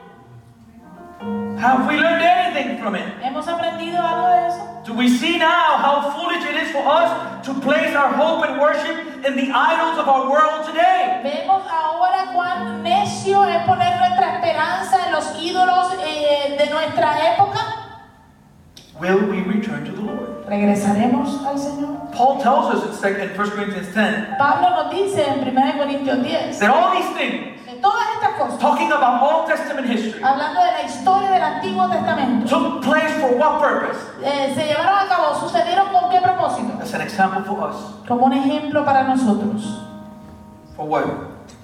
Have we learned anything from it? ¿Hemos aprendido algo de eso? Do we see now how foolish it is for us to place our hope and worship in the idols of our world today? Vemos ahora cuán necio es poner nuestra esperanza en los ídolos eh, de nuestra época. Will we return to the Lord? ¿Regresaremos al Señor? Paul tells us in sec- 1 Corinthians 10 Pablo nos dice en 1 Corintios 10, that all these things, todas estas cosas, talking about Old Testament history, hablando de la historia del Antiguo Testamento, took place for what purpose? eh, se llevaron a cabo, sucedieron con qué propósito? As an example for us. Como un ejemplo para nosotros. For what?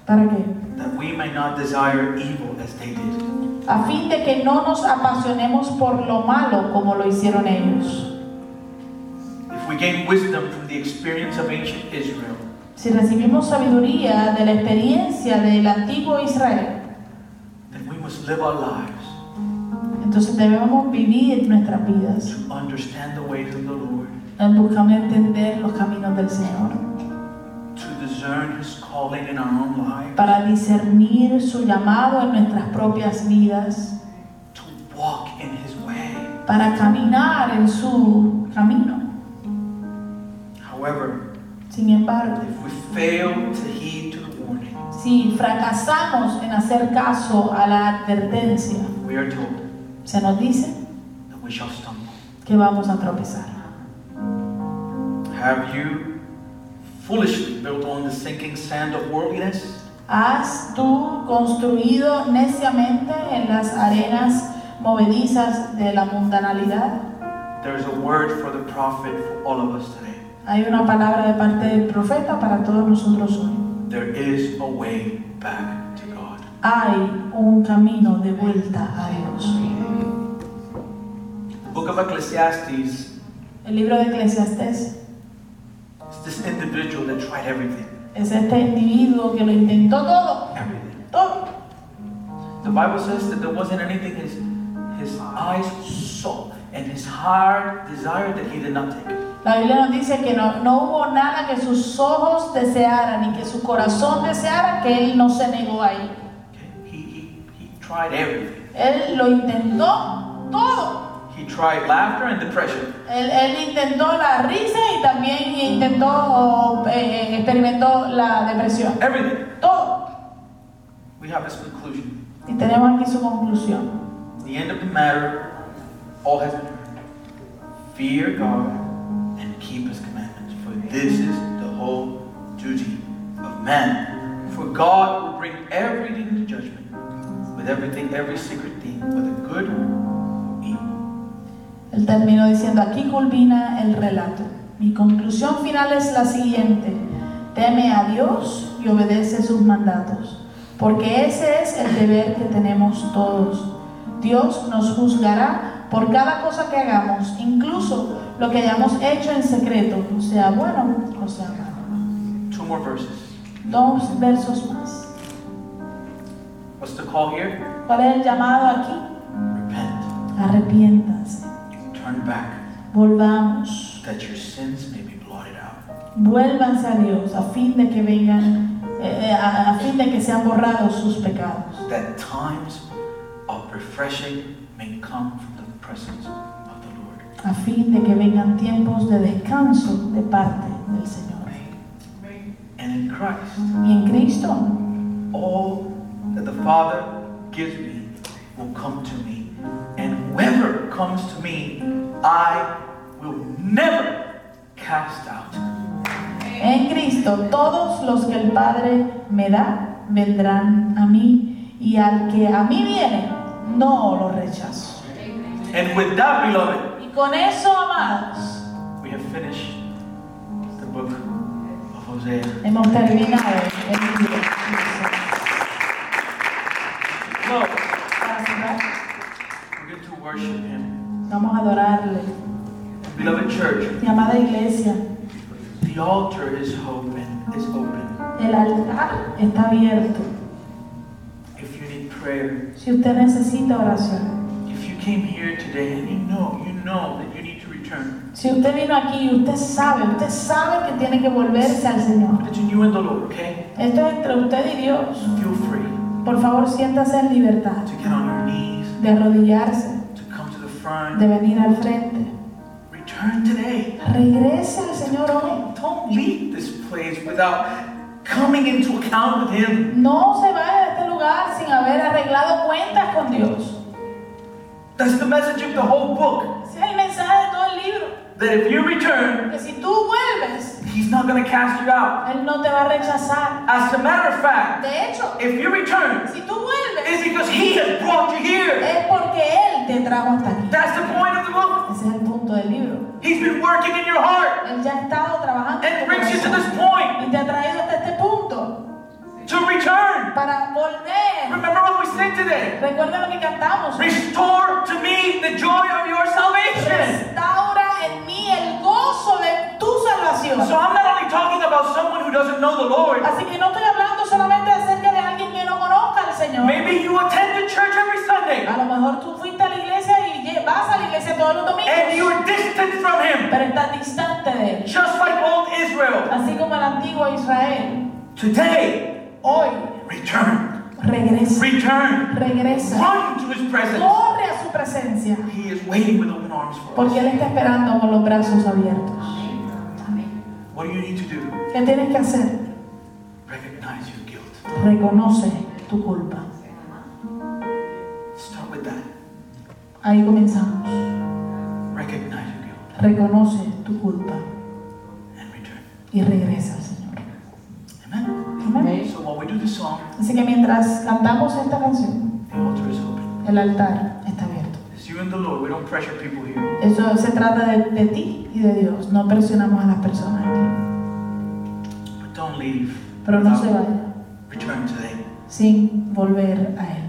¿Para qué? That we may not desire evil as they did. A fin de que no nos apasionemos por lo malo como lo hicieron ellos. If we gain wisdom from the experience of ancient Israel, Si recibimos sabiduría de la experiencia del antiguo Israel, then we must live our lives entonces debemos vivir nuestras vidas to understand the ways of the Lord, en buscando entender los caminos del Señor, to discern His calling in our own lives, para discernir su llamado en nuestras propias vidas, to walk in His way. para caminar en su camino. However, Sin embargo, if we fail to heed to the warning, si fracasamos en hacer caso a la advertencia, we are told se nos dice that we shall stumble. que vamos a tropezar. Have you foolishly built on the sinking sand of worldliness? ¿Has tú construido neciamente en las arenas movedizas de la mundanalidad? There is a word for the prophet for all of us today. Hay una palabra de parte del profeta para todos nosotros hoy. There is a way back to God. Hay un camino de vuelta a Dios. Book of Ecclesiastes El libro de Eclesiastés is this individual that tried everything. es este individuo que lo intentó todo, Everything. todo. The Bible says that there wasn't anything his, his eyes saw and his heart desired that he did not take. La Biblia nos dice que no, no hubo nada que sus ojos desearan y que su corazón deseara que él no se negó a ir. Okay? He, he, he tried everything. Él lo intentó todo. He tried laughter and depression. Él, él intentó la risa y también intentó o, eh, experimentó la depresión. Everything. Todo. We have this conclusion. Y tenemos aquí su conclusión. The end of the matter, all has been heard. Fear God this is the whole duty of man. For God will bring everything into judgment, with everything, every secret thing, whether good or evil. Terminó diciendo, aquí culmina el relato. Mi conclusión final es la siguiente. Teme a Dios y obedece sus mandatos, porque ese es el deber que tenemos todos. Dios nos juzgará por cada cosa que hagamos, incluso lo que hayamos hecho en secreto, sea bueno o sea malo. Two more verses. Dos versos más. What's the call here? ¿Cuál es el llamado aquí? Repent Arrepiéntanse. Turn back Volvamos. that your sins may be blotted out. Vuélvanse a Dios a fin de que vengan, eh, eh, a, a fin de que sean borrados sus pecados. That times of refreshing may come from the presence of the Lord. A fin de que vengan tiempos de descanso de parte del Señor. And in Christ, Y en Cristo, all that the Father gives me will come to me. And whoever comes to me, I will never cast out. en Cristo, todos los que el Padre me da vendrán a mí. Y al que a mí viene, no lo rechazo. And with that, beloved, Y con eso, amados, we have finished the book of Hosea. hemos terminado el libro. We're going to worship Him. vamos a adorarle. Beloved church, Mi amada iglesia, the altar is open. Is open. el altar está abierto. If you need prayer, Si usted necesita oración, si usted vino aquí y usted sabe, usted sabe que tiene que volverse al Señor. it's you and the Lord, okay? Esto es entre usted y Dios. Feel free Por favor, siéntase en libertad to get on your knees, de arrodillarse, to come to the front. de venir al frente. Return today. Regrese al Señor hoy. Don't leave this place without coming into account with Him. No se vaya de este lugar sin haber arreglado cuentas con Dios. That's the message of the whole book. Ese es el mensaje de todo el libro. That if you return, Que si tú vuelves, He's not going to cast you out. Él no te va a rechazar. As a matter of fact, De hecho, if you return, si tú vuelves, it's because He has brought you here. es porque Él te trajo hasta aquí. That's the point of the book. Ese es el punto del libro. He's been working in your heart Él ya ha estado trabajando and brings you to this point y te ha traído hasta este punto to return. para volver. Remember what we said today. Recuerda lo que cantamos. Restore to me the joy of your salvation. Restaura en mí el gozo de tu salvación. So I'm not only talking about someone who doesn't know the Lord. Así que no estoy hablando solamente acerca de alguien que no conozca al Señor. Maybe you attend the church every Sunday A lo mejor tú fuiste a la iglesia y vas a la iglesia todos los and domingos, you're distant from Him, pero estás distante de él. just like old Israel. Así como el antiguo Israel. Today, Hoy return, regresa, return, regresa, run to His presence. corre a su presencia, He is waiting with open arms for porque él está esperando con los brazos abiertos. What do you need to do? ¿Qué tienes que hacer? Recognize your guilt. Reconoce tu culpa. Start with that. Ahí comenzamos. Recognize your guilt Reconoce tu culpa and return. y regresa al Señor. Amen. Amén. So while we do this song, Así que mientras cantamos esta canción, el altar está abierto. Eso se trata de, de ti y de Dios. No presionamos a las personas aquí. Pero no se vaya sin volver a Él.